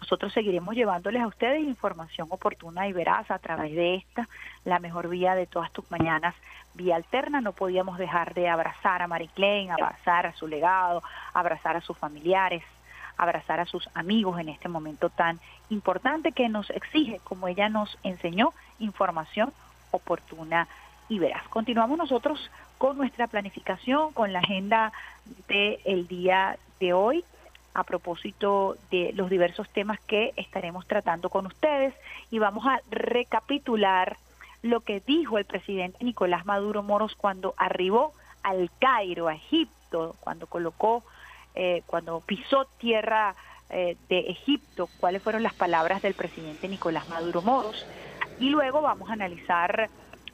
Nosotros seguiremos llevándoles a ustedes información oportuna y veraz a través de esta, la mejor vía de todas tus mañanas, vía alterna. No podíamos dejar de abrazar a Klein, abrazar a su legado, abrazar a sus familiares, abrazar a sus amigos en este momento tan importante que nos exige, como ella nos enseñó, información oportuna y veraz. Continuamos nosotros con nuestra planificación, con la agenda del día de hoy a propósito de los diversos temas que estaremos tratando con ustedes y vamos a recapitular lo que dijo el presidente Nicolás Maduro Moros cuando arribó al Cairo, a Egipto, cuando colocó eh, cuando pisó tierra eh, de Egipto, cuáles fueron las palabras del presidente Nicolás Maduro Moros. Y luego vamos a analizar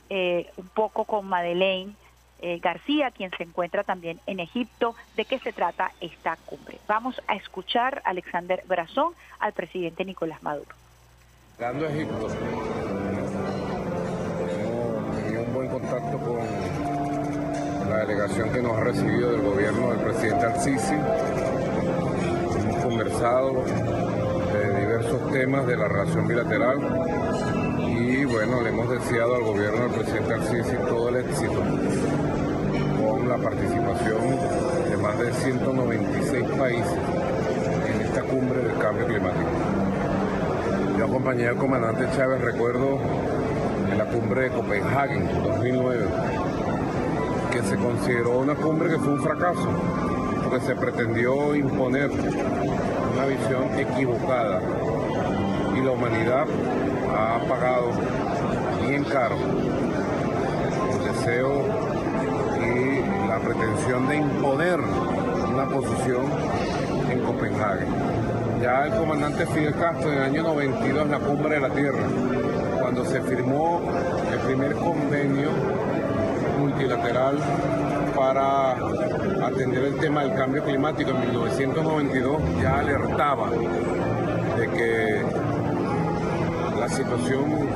eh, un poco con Madeleine García, quien se encuentra también en Egipto, de qué se trata esta cumbre. Vamos a escuchar a Alexander Brazón, al presidente Nicolás Maduro. Llegando a Egipto, tenía un buen contacto con la delegación que nos ha recibido del gobierno del presidente Al-Sisi. Hemos conversado de diversos temas de la relación bilateral y bueno, le hemos deseado al gobierno del presidente Al-Sisi todo el éxito la participación de más de 196 países en esta cumbre del cambio climático. Yo acompañé al comandante Chávez, recuerdo, en la cumbre de Copenhague 2009 que se consideró una cumbre que fue un fracaso, porque se pretendió imponer una visión equivocada y la humanidad ha pagado bien caro el deseo pretensión de imponer una posición en Copenhague. Ya el comandante Fidel Castro en el año 92 en la cumbre de la Tierra, cuando se firmó el primer convenio multilateral para atender el tema del cambio climático en 1992 ya alertaba de que la situación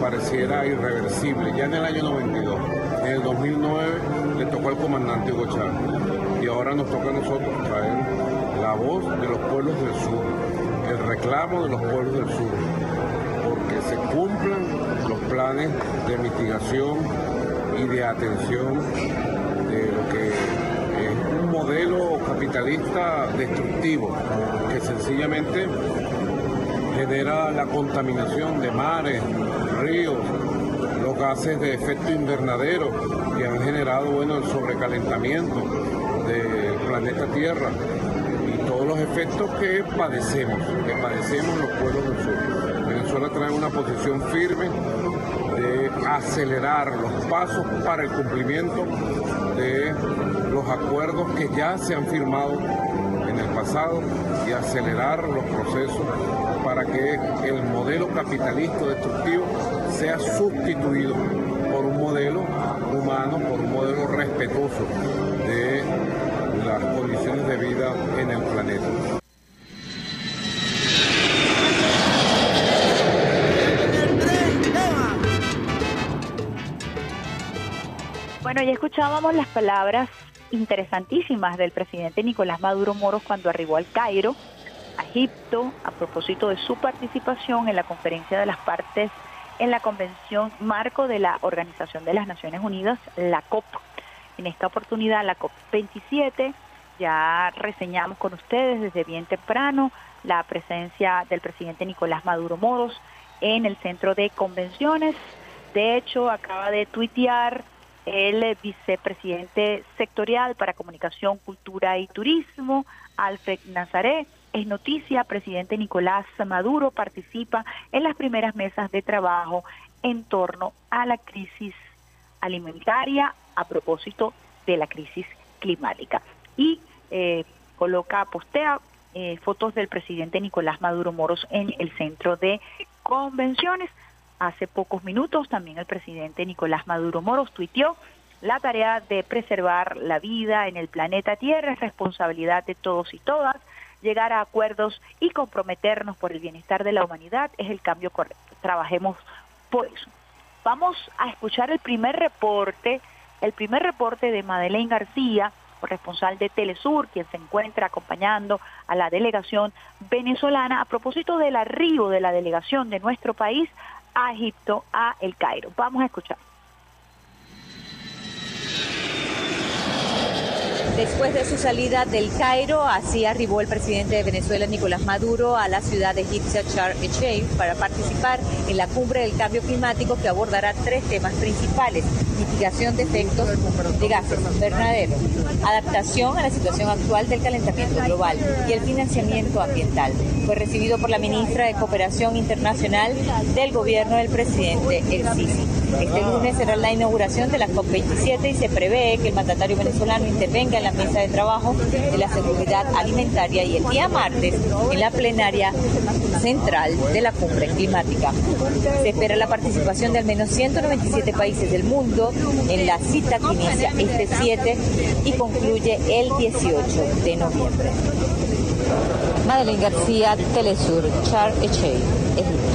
pareciera irreversible. Ya en el año 92, en el 2009 le tocó al comandante Hugo Chávez. Y ahora nos toca a nosotros traer la voz de los pueblos del sur, el reclamo de los pueblos del sur, porque se cumplan los planes de mitigación y de atención de lo que es un modelo capitalista destructivo que sencillamente genera la contaminación de mares, ríos, los gases de efecto invernadero que han generado bueno, el sobrecalentamiento del planeta Tierra y todos los efectos que padecemos, que padecemos los pueblos del sur. Venezuela trae una posición firme de acelerar los pasos para el cumplimiento de los acuerdos que ya se han firmado en el pasado y acelerar los procesos para que el modelo capitalista destructivo sea sustituido por un modelo respetuoso de las condiciones de vida en el planeta. Bueno, ya escuchábamos las palabras interesantísimas del presidente Nicolás Maduro Moros cuando arribó al Cairo, a Egipto, a propósito de su participación en la conferencia de las partes en la convención marco de la Organización de las Naciones Unidas, la COP. En esta oportunidad, la COP 27, ya reseñamos con ustedes desde bien temprano la presencia del presidente Nicolás Maduro Moros en el centro de convenciones. De hecho, acaba de tuitear el vicepresidente sectorial para comunicación, cultura y turismo, Alfred Nazaré. Es noticia, presidente Nicolás Maduro participa en las primeras mesas de trabajo en torno a la crisis alimentaria a propósito de la crisis climática. Y eh, coloca, postea eh, fotos del presidente Nicolás Maduro Moros en el centro de convenciones. Hace pocos minutos también el presidente Nicolás Maduro Moros tuiteó la tarea de preservar la vida en el planeta Tierra es responsabilidad de todos y todas. Llegar a acuerdos y comprometernos por el bienestar de la humanidad es el cambio correcto. Trabajemos por eso. Vamos a escuchar el primer reporte, el primer reporte de Madeleine García, corresponsal de Telesur, quien se encuentra acompañando a la delegación venezolana a propósito del arribo de la delegación de nuestro país a Egipto, a El Cairo. Vamos a escuchar. Después de su salida del Cairo, así arribó el presidente de Venezuela, Nicolás Maduro, a la ciudad egipcia Char el para participar en la cumbre del cambio climático que abordará tres temas principales: mitigación de efectos de gases invernaderos, adaptación a la situación actual del calentamiento global y el financiamiento ambiental. Fue recibido por la ministra de Cooperación Internacional del gobierno del presidente El Sisi. Este lunes será la inauguración de la COP27 y se prevé que el mandatario venezolano intervenga en la mesa de trabajo de la seguridad alimentaria y el día martes en la plenaria central de la cumbre climática. Se espera la participación de al menos 197 países del mundo en la cita que inicia este 7 y concluye el 18 de noviembre. Madeline García, Telesur, Char Echey, Egipto.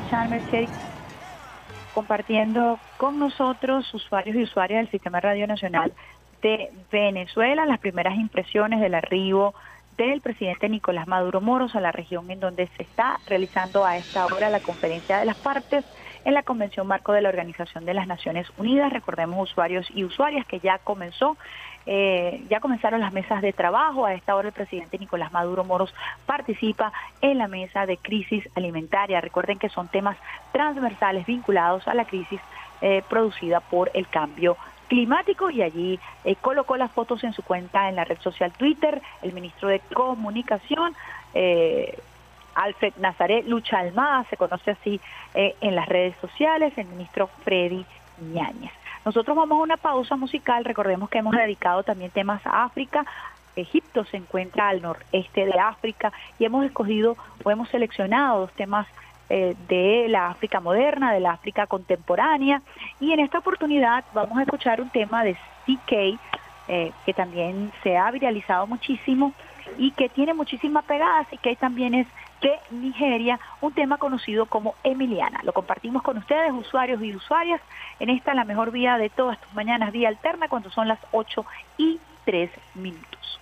Ya desde el Chan compartiendo con nosotros usuarios y usuarias del Sistema Radio Nacional de Venezuela las primeras impresiones del arribo del presidente Nicolás Maduro Moros a la región en donde se está realizando a esta hora la conferencia de las partes en la Convención Marco de la Organización de las Naciones Unidas. Recordemos usuarios y usuarias que ya comenzó eh, ya comenzaron las mesas de trabajo. A esta hora el presidente Nicolás Maduro Moros participa en la mesa de crisis alimentaria. Recuerden que son temas transversales vinculados a la crisis eh, producida por el cambio climático y allí eh, colocó las fotos en su cuenta en la red social Twitter el ministro de Comunicación. Alfred Nazaret Lucha Almada, se conoce así en las redes sociales, el ministro Freddy Ñáñez. Nosotros vamos a una pausa musical, recordemos que hemos dedicado también temas a África, Egipto se encuentra al noreste de África y hemos escogido o hemos seleccionado dos temas eh, de la África moderna, de la África contemporánea. Y en esta oportunidad vamos a escuchar un tema de CK eh, que también se ha viralizado muchísimo y que tiene muchísima pegada, CK también es de Nigeria, un tema conocido como Emiliana. Lo compartimos con ustedes, usuarios y usuarias, en esta la mejor vía de todas tus mañanas, vía alterna, cuando son las 8 y 3 minutos.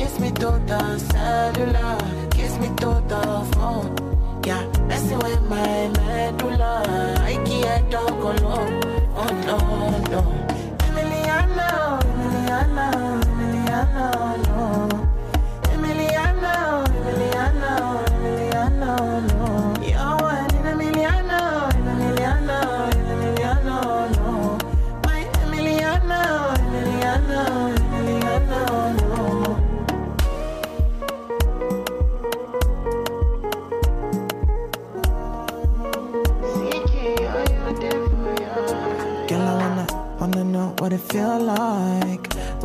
Kiss me to the cellular, kiss me to the phone. Yeah, messing with my medulla. I can't talk alone.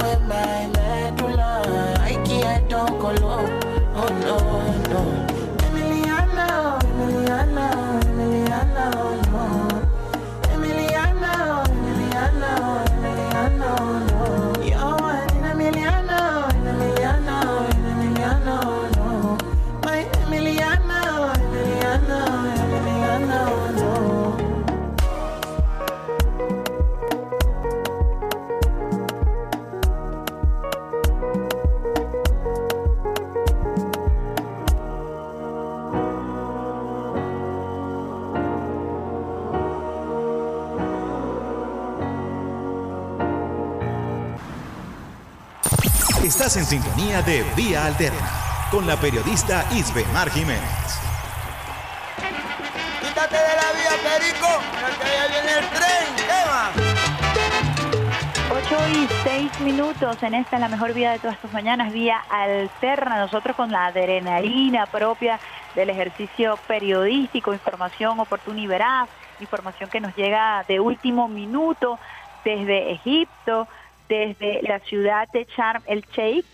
when my lead to. I can't don't go low. Estás en sintonía de Vía Alterna con la periodista Isbe Mar Jiménez. Quítate de la vía, Perico, mira que allá viene el tren, ¿qué va? 8 y 6 minutos en esta, la mejor vida de todas tus mañanas, vía alterna. Nosotros con la adrenalina propia del ejercicio periodístico, información oportuna y veraz, información que nos llega de último minuto desde Egipto, desde la ciudad de Sharm el Sheikh.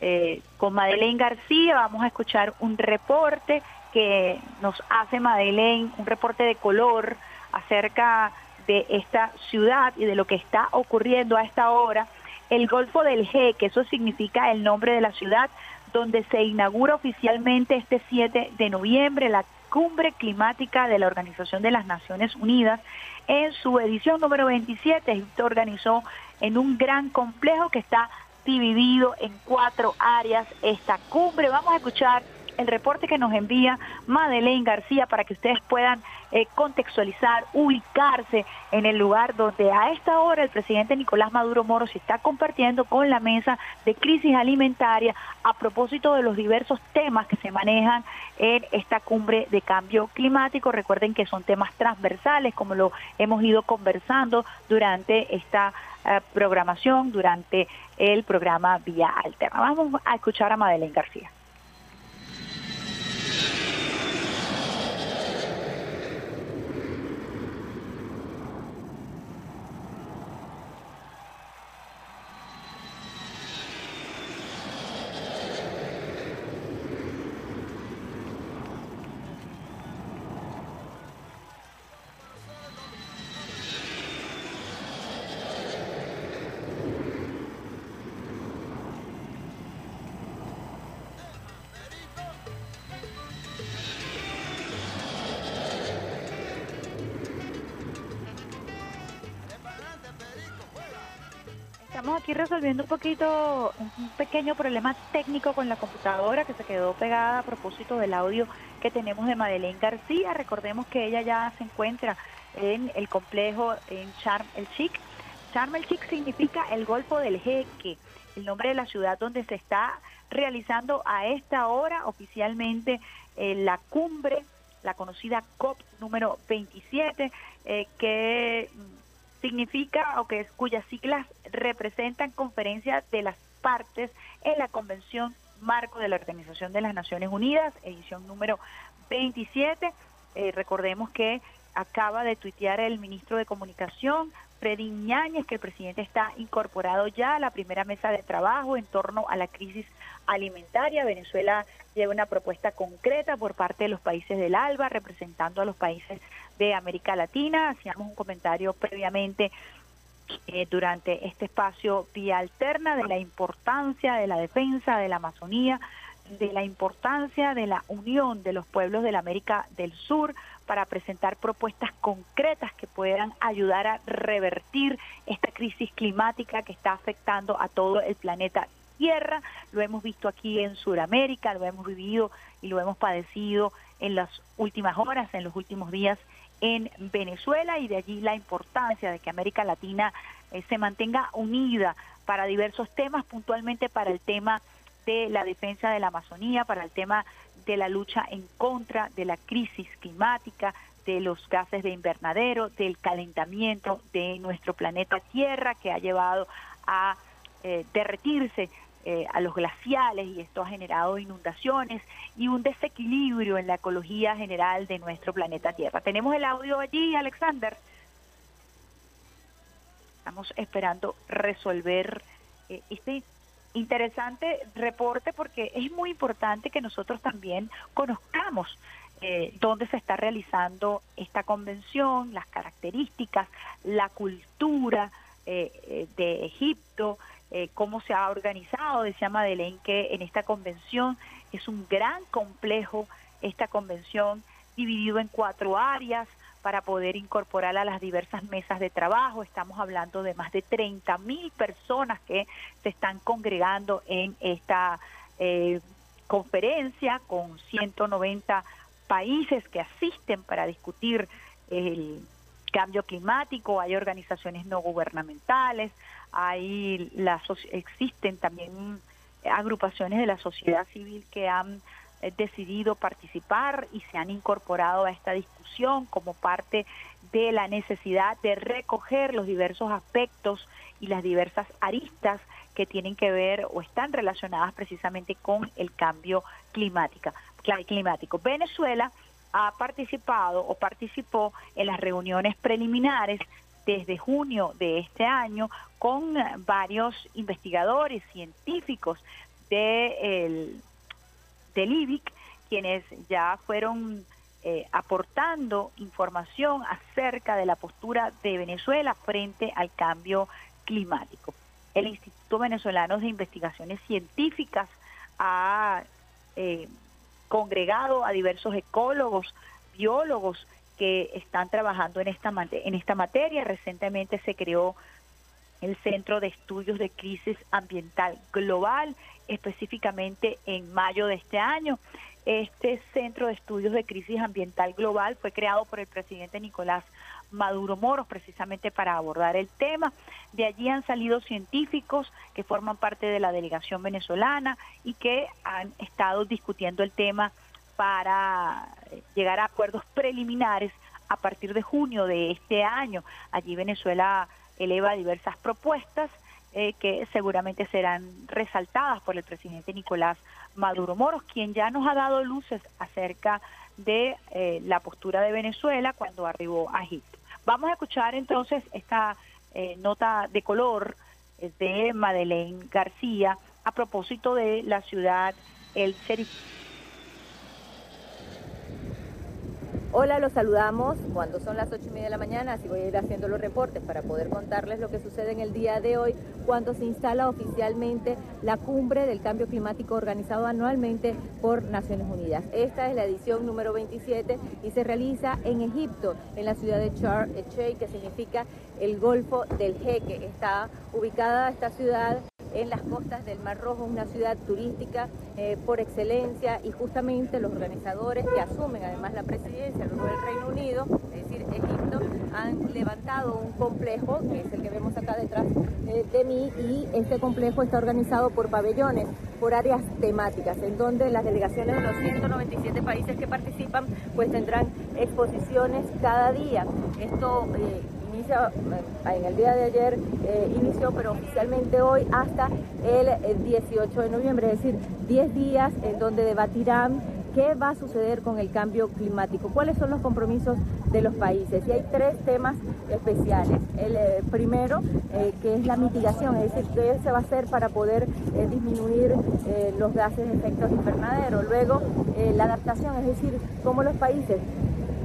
Eh, con Madeleine García vamos a escuchar un reporte que nos hace Madeleine, un reporte de color acerca de esta ciudad y de lo que está ocurriendo a esta hora. El Golfo del G, que eso significa el nombre de la ciudad, donde se inaugura oficialmente este 7 de noviembre la cumbre climática de la Organización de las Naciones Unidas. En su edición número 27, Egipto organizó en un gran complejo que está dividido en cuatro áreas esta cumbre. Vamos a escuchar el reporte que nos envía Madeleine García para que ustedes puedan eh, contextualizar, ubicarse en el lugar donde a esta hora el presidente Nicolás Maduro Moro se está compartiendo con la mesa de crisis alimentaria a propósito de los diversos temas que se manejan en esta cumbre de cambio climático. Recuerden que son temas transversales, como lo hemos ido conversando durante esta eh, programación, durante el programa Vía Alterna. Vamos a escuchar a Madeleine García. Aquí resolviendo un poquito, un pequeño problema técnico con la computadora que se quedó pegada a propósito del audio que tenemos de Madeleine García. Recordemos que ella ya se encuentra en el complejo en Sharm el Sheikh. Sharm el Sheikh significa el Golfo del Jeque, el nombre de la ciudad donde se está realizando a esta hora oficialmente eh, la cumbre, la conocida COP número 27, eh, que significa o que es cuyas siglas representan conferencia de las partes en la Convención Marco de la Organización de las Naciones Unidas, edición número 27. Eh, recordemos que acaba de tuitear el ministro de Comunicación, Freddy Ñáñez, que el presidente está incorporado ya a la primera mesa de trabajo en torno a la crisis alimentaria. Venezuela lleva una propuesta concreta por parte de los países del ALBA, representando a los países de América Latina. Hacíamos un comentario previamente eh, durante este espacio vía alterna de la importancia de la defensa de la Amazonía, de la importancia de la unión de los pueblos de la América del Sur para presentar propuestas concretas que puedan ayudar a revertir esta crisis climática que está afectando a todo el planeta Tierra. Lo hemos visto aquí en Sudamérica, lo hemos vivido y lo hemos padecido en las últimas horas, en los últimos días en Venezuela y de allí la importancia de que América Latina eh, se mantenga unida para diversos temas, puntualmente para el tema de la defensa de la Amazonía, para el tema de la lucha en contra de la crisis climática, de los gases de invernadero, del calentamiento de nuestro planeta Tierra que ha llevado a eh, derretirse eh, a los glaciales y esto ha generado inundaciones y un desequilibrio en la ecología general de nuestro planeta Tierra. Tenemos el audio allí, Alexander. Estamos esperando resolver eh, este interesante reporte porque es muy importante que nosotros también conozcamos eh, dónde se está realizando esta convención, las características, la cultura eh, de Egipto, cómo se ha organizado. Decía Madeleine que en esta convención es un gran complejo, esta convención dividido en cuatro áreas, para poder incorporar a las diversas mesas de trabajo. Estamos hablando de más de 30 mil personas que se están congregando en esta eh, conferencia con 190 países que asisten para discutir el cambio climático, hay organizaciones no gubernamentales, hay la, existen también agrupaciones de la sociedad civil que han decidido participar y se han incorporado a esta discusión como parte de la necesidad de recoger los diversos aspectos y las diversas aristas que tienen que ver o están relacionadas precisamente con el cambio climática, climático. Venezuela ha participado o participó en las reuniones preliminares desde junio de este año con varios investigadores científicos del del IBIC, quienes ya fueron eh, aportando información acerca de la postura de Venezuela frente al cambio climático. El Instituto Venezolano de Investigaciones Científicas ha eh, congregado a diversos ecólogos, biólogos que están trabajando en esta, en esta materia. Recientemente se creó el Centro de Estudios de Crisis Ambiental Global, específicamente en mayo de este año. Este Centro de Estudios de Crisis Ambiental Global fue creado por el presidente Nicolás Maduro Moros precisamente para abordar el tema. De allí han salido científicos que forman parte de la delegación venezolana y que han estado discutiendo el tema para llegar a acuerdos preliminares a partir de junio de este año. Allí Venezuela eleva diversas propuestas eh, que seguramente serán resaltadas por el presidente Nicolás Maduro Moros, quien ya nos ha dado luces acerca de eh, la postura de Venezuela cuando arribó a Egipto. Vamos a escuchar entonces esta eh, nota de color de Madeleine García a propósito de la ciudad El Cericó Hola, los saludamos cuando son las ocho y media de la mañana, así voy a ir haciendo los reportes para poder contarles lo que sucede en el día de hoy, cuando se instala oficialmente la cumbre del cambio climático organizado anualmente por Naciones Unidas. Esta es la edición número 27 y se realiza en Egipto, en la ciudad de Char el que significa el Golfo del Jeque. Está ubicada esta ciudad en las costas del Mar Rojo, una ciudad turística eh, por excelencia y justamente los organizadores que asumen además la presidencia luego del Reino Unido, es decir, Egipto, han levantado un complejo, que es el que vemos acá detrás eh, de mí, y este complejo está organizado por pabellones, por áreas temáticas, en donde las delegaciones de los 197 países que participan pues tendrán exposiciones cada día. Esto eh, eh, en el día de ayer eh, inició, pero oficialmente hoy hasta el 18 de noviembre, es decir, 10 días en donde debatirán qué va a suceder con el cambio climático, cuáles son los compromisos de los países. Y hay tres temas especiales. El eh, primero, que es la mitigación, es decir, qué se va a hacer para poder disminuir los gases de efecto invernadero. Luego, la adaptación, es decir, cómo los países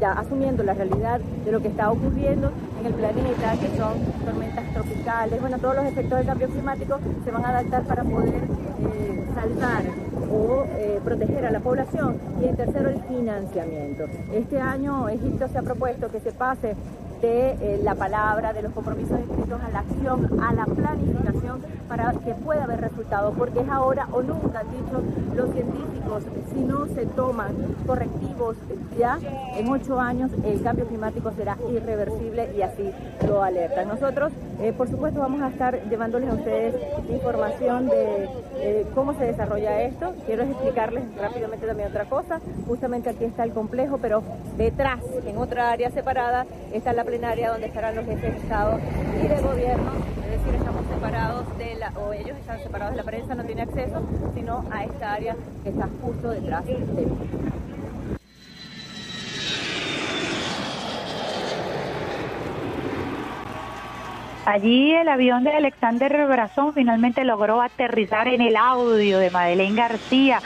asumiendo la realidad de lo que está ocurriendo en el planeta, que son tormentas tropicales, bueno, todos los efectos del cambio climático se van a adaptar para poder eh, salvar o eh, proteger a la población. Y en tercero, el financiamiento. Este año Egipto se ha propuesto que se pase de eh, la palabra, de los compromisos escritos a la acción, a la planificación para que pueda haber resultados, porque es ahora o nunca, han dicho los científicos si no se toman correctivos ya, en ocho años el cambio climático será irreversible y así lo alertan. Nosotros, eh, por supuesto, vamos a estar llevándoles a ustedes información de eh, cómo se desarrolla esto. Quiero explicarles rápidamente también otra cosa. Justamente aquí está el complejo, pero detrás, en otra área separada, está la plenaria donde estarán los jefes de Estado y de gobierno. Es decir, estamos separados de la, o ellos están separados de la prensa, no tiene acceso, sino a esta área que está justo detrás de Allí el avión de Alexander Brazón finalmente logró aterrizar en el audio de Madeleine García,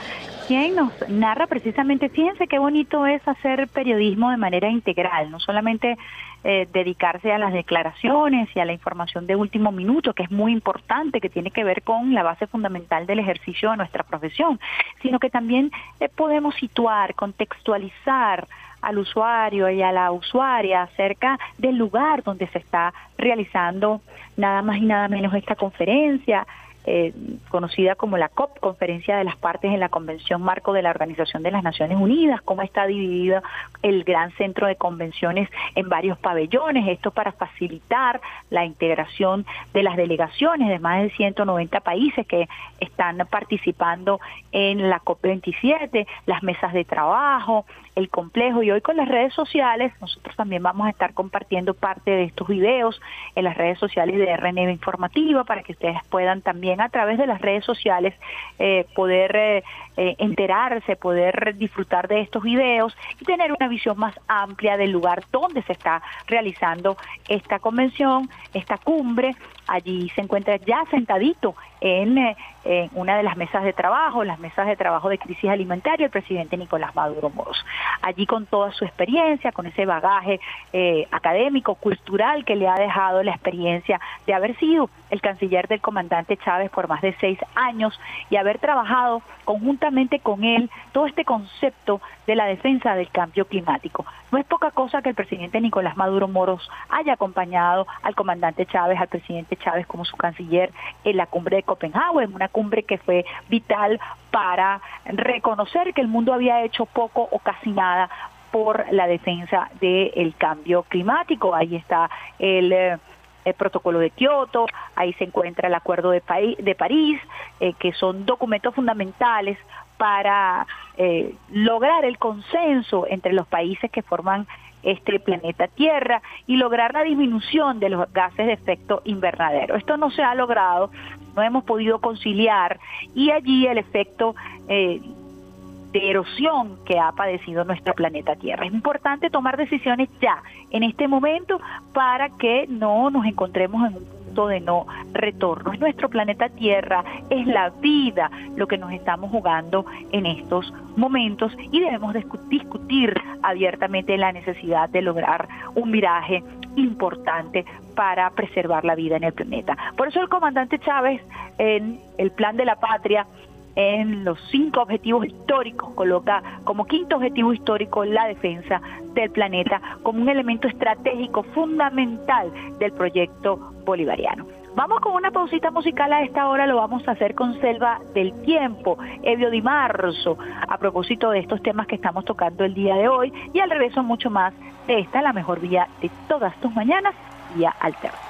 quien nos narra precisamente, fíjense qué bonito es hacer periodismo de manera integral, no solamente eh, dedicarse a las declaraciones y a la información de último minuto, que es muy importante, que tiene que ver con la base fundamental del ejercicio de nuestra profesión, sino que también eh, podemos situar, contextualizar, al usuario y a la usuaria acerca del lugar donde se está realizando nada más y nada menos esta conferencia, eh, conocida como la COP, Conferencia de las Partes en la Convención Marco de la Organización de las Naciones Unidas, cómo está dividido el gran centro de convenciones en varios pabellones, esto para facilitar la integración de las delegaciones de más de 190 países que están participando en la COP27, las mesas de trabajo, el complejo y hoy con las redes sociales nosotros también vamos a estar compartiendo parte de estos videos en las redes sociales de RNB Informativa para que ustedes puedan también a través de las redes sociales eh, poder eh, eh, enterarse, poder disfrutar de estos videos y tener una visión más amplia del lugar donde se está realizando esta convención, esta cumbre. Allí se encuentra ya sentadito en, en, una de las mesas de trabajo, las mesas de trabajo de crisis alimentaria, el presidente Nicolás Maduro Moros. Allí con toda su experiencia, con ese bagaje eh, académico, cultural que le ha dejado la experiencia de haber sido el canciller del comandante Chávez por más de seis años y haber trabajado conjuntamente con él todo este concepto de la defensa del cambio climático. No es poca cosa que el presidente Nicolás Maduro Moros haya acompañado al comandante Chávez, al presidente Chávez como su canciller en la cumbre de Copenhague, una cumbre que fue vital para reconocer que el mundo había hecho poco o casi nada por la defensa del cambio climático. Ahí está el... Eh, protocolo de Kioto, ahí se encuentra el Acuerdo de, de París, eh, que son documentos fundamentales para eh, lograr el consenso entre los países que forman este planeta Tierra y lograr la disminución de los gases de efecto invernadero. Esto no se ha logrado, no hemos podido conciliar y allí el efecto eh, de erosión que ha padecido nuestro planeta Tierra. Es importante tomar decisiones ya, en este momento, para que no nos encontremos en un punto de no retorno. Es nuestro planeta Tierra, es la vida lo que nos estamos jugando en estos momentos y debemos discutir abiertamente la necesidad de lograr un viraje importante para preservar la vida en el planeta. Por eso el comandante Chávez en el plan de la patria en los cinco objetivos históricos, coloca como quinto objetivo histórico la defensa del planeta como un elemento estratégico fundamental del proyecto bolivariano. Vamos con una pausita musical a esta hora, lo vamos a hacer con Selva del Tiempo, Evio Di Marzo, a propósito de estos temas que estamos tocando el día de hoy y al regreso mucho más de esta, la mejor vía de todas tus mañanas, vía alterna.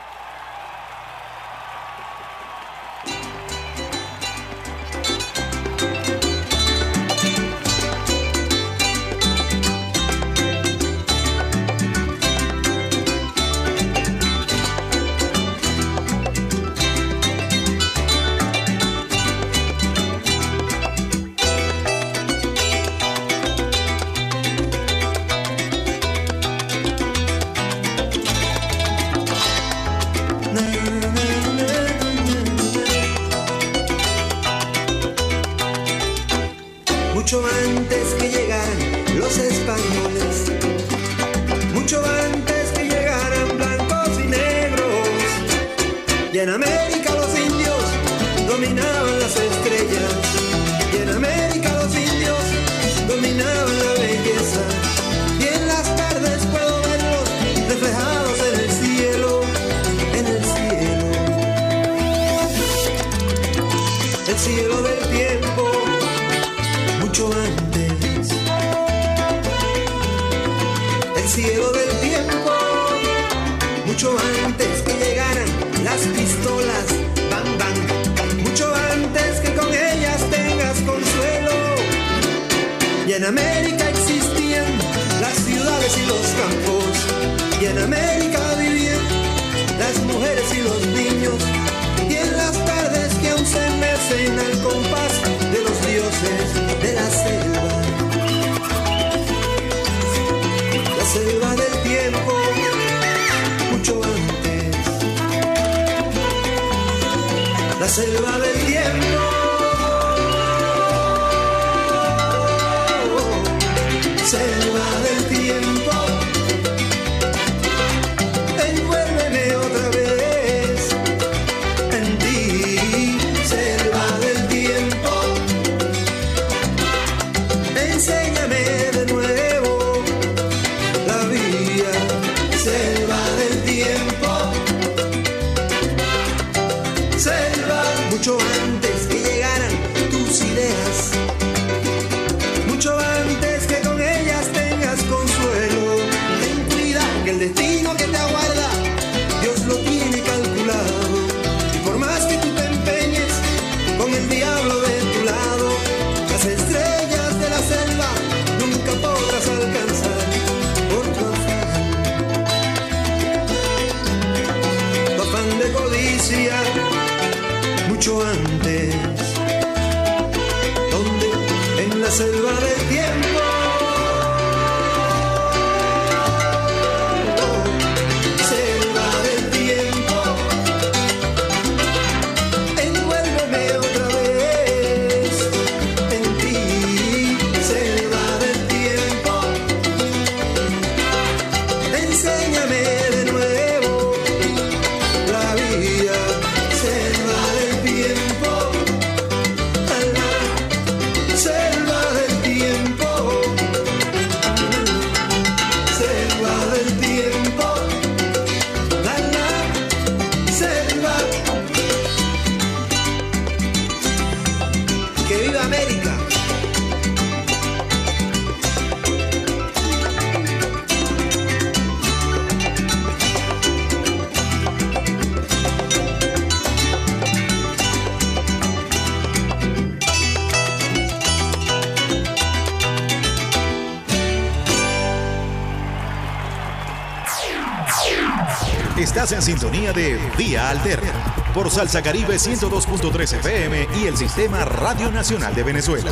Sintonía de Vía Alterna por Salsa Caribe 102.3 FM y el Sistema Radio Nacional de Venezuela.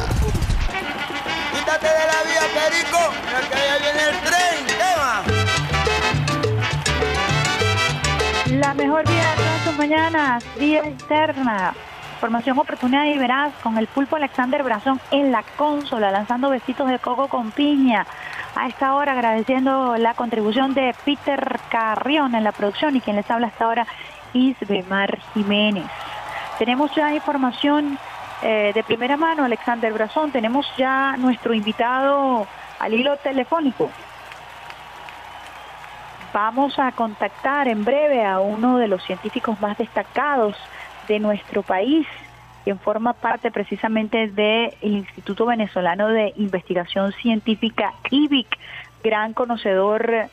Quítate de la vía, Perico, mira que allá viene el tren, ¿qué va? La mejor vía de todas tus mañanas, vía interna. Formación oportunidad y verás con el pulpo Alexander Brazón en la consola, lanzando besitos de coco con piña. A esta hora agradeciendo la contribución de Peter Carrión en la producción y quien les habla hasta ahora, Isbemar Jiménez. Tenemos ya información eh, de primera mano, Alexander Brazón. Tenemos ya nuestro invitado al hilo telefónico. Vamos a contactar en breve a uno de los científicos más destacados de nuestro país, quien forma parte precisamente del Instituto Venezolano de Investigación Científica, IBIC, gran conocedor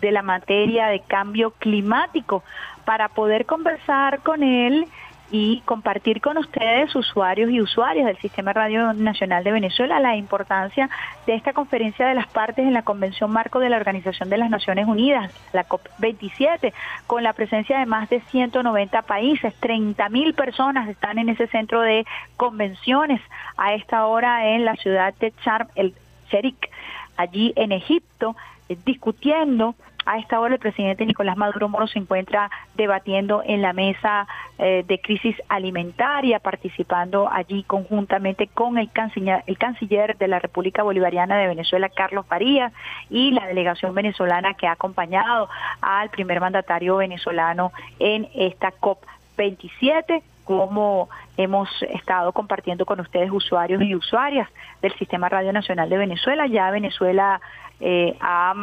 de la materia de cambio climático, para poder conversar con él y compartir con ustedes, usuarios y usuarias del Sistema Radio Nacional de Venezuela, la importancia de esta conferencia de las partes en la Convención Marco de la Organización de las Naciones Unidas, la COP27, con la presencia de más de 190 países, 30 mil personas están en ese centro de convenciones a esta hora en la ciudad de Sharm el Sheikh, allí en Egipto, discutiendo a esta hora el presidente Nicolás Maduro Moro se encuentra debatiendo en la mesa eh, de crisis alimentaria, participando allí conjuntamente con el canciller, el canciller de la República Bolivariana de Venezuela, Carlos Farías, y la delegación venezolana que ha acompañado al primer mandatario venezolano en esta COP27 como hemos estado compartiendo con ustedes usuarios y usuarias del Sistema Radio Nacional de Venezuela. Ya Venezuela eh, ha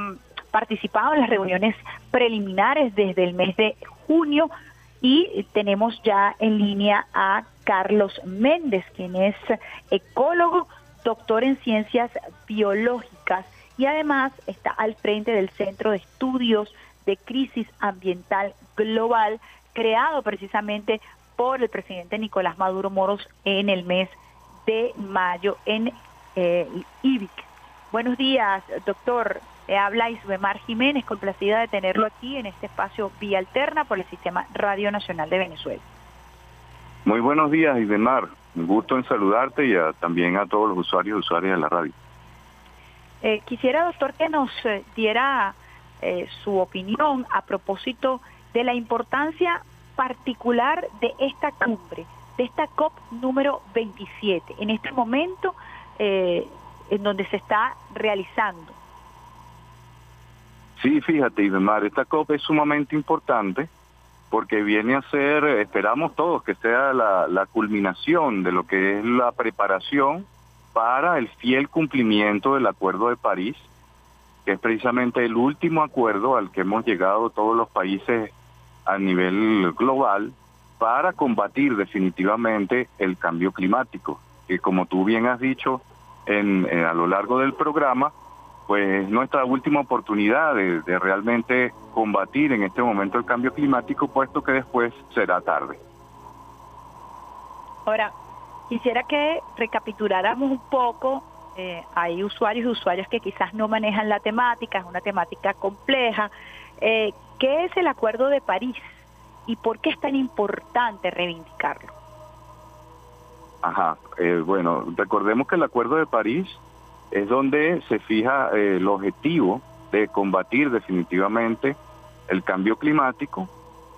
participado en las reuniones preliminares desde el mes de junio y tenemos ya en línea a Carlos Méndez, quien es ecólogo, doctor en ciencias biológicas y además está al frente del Centro de Estudios de crisis ambiental global creado precisamente por el presidente Nicolás Maduro Moros en el mes de mayo en eh, IBIC. Buenos días, doctor. Le habla Isbemar Jiménez, complacida de tenerlo aquí en este espacio Vía Alterna por el Sistema Radio Nacional de Venezuela. Muy buenos días, Isbemar. Un gusto en saludarte y también a todos los usuarios y usuarias de la radio. Eh, quisiera, doctor, que nos eh, diera eh, su opinión a propósito de la importancia particular de esta cumbre, de esta COP número 27, en este momento en donde se está realizando. Sí, fíjate, Ibemar, esta COP es sumamente importante porque viene a ser, esperamos todos, que sea la, la culminación de lo que es la preparación para el fiel cumplimiento del Acuerdo de París, que es precisamente el último acuerdo al que hemos llegado todos los países a nivel global para combatir definitivamente el cambio climático, que como tú bien has dicho en, eh, a lo largo del programa, pues nuestra última oportunidad de, de realmente combatir en este momento el cambio climático, puesto que después será tarde. Ahora, quisiera que recapituláramos un poco. Eh, hay usuarios y usuarias que quizás no manejan la temática, es una temática compleja. Eh, ¿Qué es el Acuerdo de París y por qué es tan importante reivindicarlo? Ajá, eh, bueno, recordemos que el Acuerdo de París es donde se fija eh, el objetivo de combatir definitivamente el cambio climático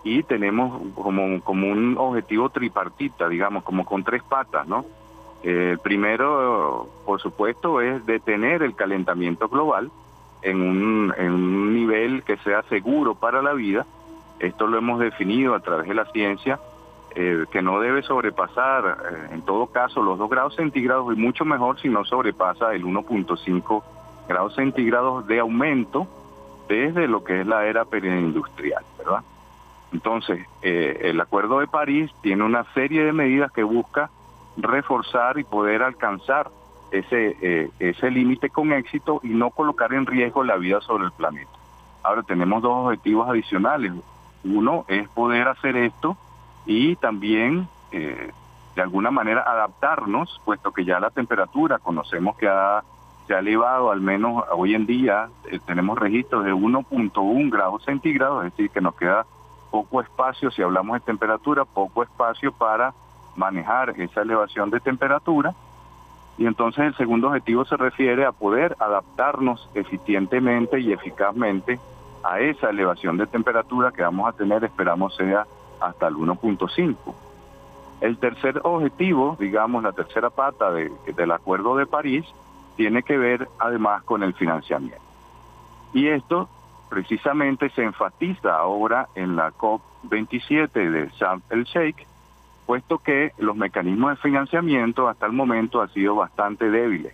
y tenemos como, como un objetivo tripartita, digamos, como con tres patas, ¿no? Eh, el primero, por supuesto, es detener el calentamiento global en un, en un nivel que sea seguro para la vida. Esto lo hemos definido a través de la ciencia eh, que no debe sobrepasar eh, en todo caso los 2 grados centígrados y mucho mejor si no sobrepasa el 1.5 grados centígrados de aumento desde lo que es la era preindustrial, ¿verdad? Entonces, eh, el Acuerdo de París tiene una serie de medidas que busca reforzar y poder alcanzar ese, ese límite con éxito y no colocar en riesgo la vida sobre el planeta. Ahora tenemos dos objetivos adicionales. Uno es poder hacer esto y también eh, de alguna manera adaptarnos, puesto que ya la temperatura conocemos que ha, se ha elevado, al menos hoy en día eh, tenemos registros de 1.1 grados centígrados, es decir, que nos queda poco espacio, si hablamos de temperatura, poco espacio para manejar esa elevación de temperatura. Y entonces el segundo objetivo se refiere a poder adaptarnos eficientemente y eficazmente a esa elevación de temperatura que vamos a tener, esperamos sea hasta el 1.5. El tercer objetivo, digamos, la tercera pata del Acuerdo de París, tiene que ver además con el financiamiento. Y esto precisamente se enfatiza ahora en la COP27 de Sharm el Sheikh, puesto que los mecanismos de financiamiento hasta el momento han sido bastante débiles.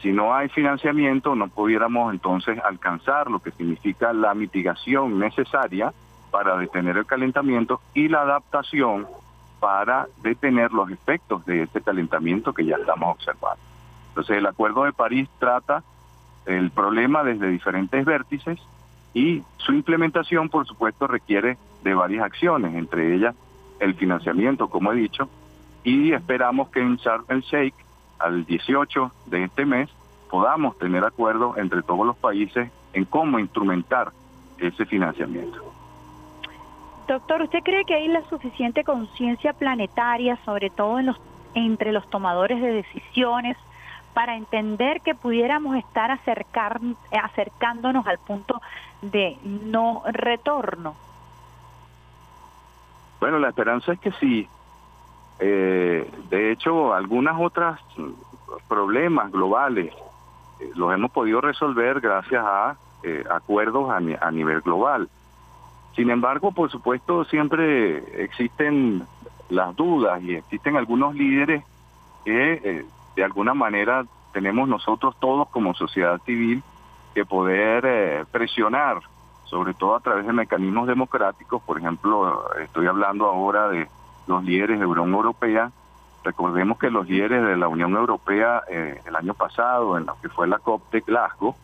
Si no hay financiamiento, no pudiéramos entonces alcanzar lo que significa la mitigación necesaria para detener el calentamiento y la adaptación para detener los efectos de este calentamiento que ya estamos observando. Entonces el Acuerdo de París trata el problema desde diferentes vértices y su implementación, por supuesto, requiere de varias acciones, entre ellas el financiamiento, como he dicho, y esperamos que en Sharm el Sheikh, al 18 de este mes, podamos tener acuerdo entre todos los países en cómo instrumentar ese financiamiento. Doctor, ¿usted cree que hay la suficiente conciencia planetaria, sobre todo en los, entre los tomadores de decisiones, para entender que pudiéramos estar acercar, acercándonos al punto de no retorno? Bueno, la esperanza es que sí. Eh, de hecho, algunas otras problemas globales eh, los hemos podido resolver gracias a eh, acuerdos a, a nivel global. Sin embargo, por supuesto, siempre existen las dudas y existen algunos líderes que eh, de alguna manera tenemos nosotros todos como sociedad civil que poder eh, presionar, sobre todo a través de mecanismos democráticos. Por ejemplo, estoy hablando ahora de los líderes de Unión Europea. Recordemos que los líderes de la Unión Europea eh, el año pasado, en lo que fue la COP de Glasgow,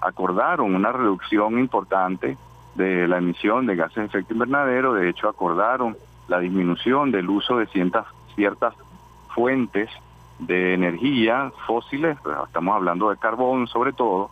acordaron una reducción importante de la emisión de gases de efecto invernadero. De hecho, acordaron la disminución del uso de ciertas, ciertas fuentes de energía fósiles, estamos hablando de carbón sobre todo,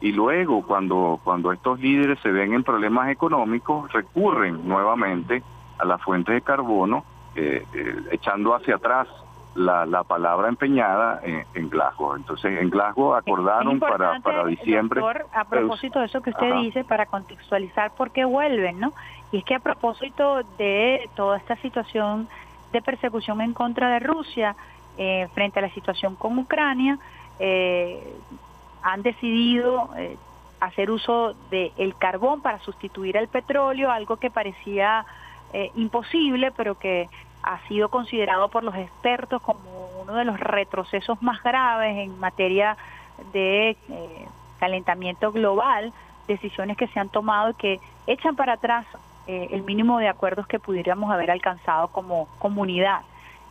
y luego cuando, cuando estos líderes se ven en problemas económicos, recurren nuevamente a las fuentes de carbono, eh, eh, echando hacia atrás la, la palabra empeñada en, en, Glasgow. Entonces, en Glasgow acordaron para, para diciembre. Doctor, a propósito de eso que usted dice, para contextualizar por qué vuelven, ¿no? Y es que a propósito de toda esta situación de persecución en contra de Rusia eh, frente a la situación con Ucrania, eh, han decidido eh, hacer uso del el carbón para sustituir el petróleo, algo que parecía eh, imposible, pero que ha sido considerado por los expertos como uno de los retrocesos más graves en materia de eh, calentamiento global, decisiones que se han tomado y que echan para atrás eh, el mínimo de acuerdos que pudiéramos haber alcanzado como comunidad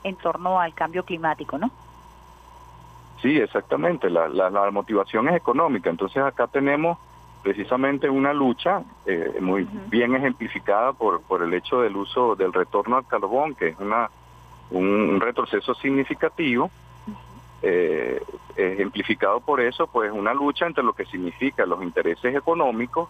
en torno al cambio climático, ¿no? Sí, exactamente. La, la, la motivación es económica. Entonces acá tenemos precisamente una lucha eh, muy uh -huh. bien ejemplificada por, por el hecho del uso del retorno al carbón, que es una un retroceso significativo, eh, ejemplificado por eso, pues una lucha entre lo que significa los intereses económicos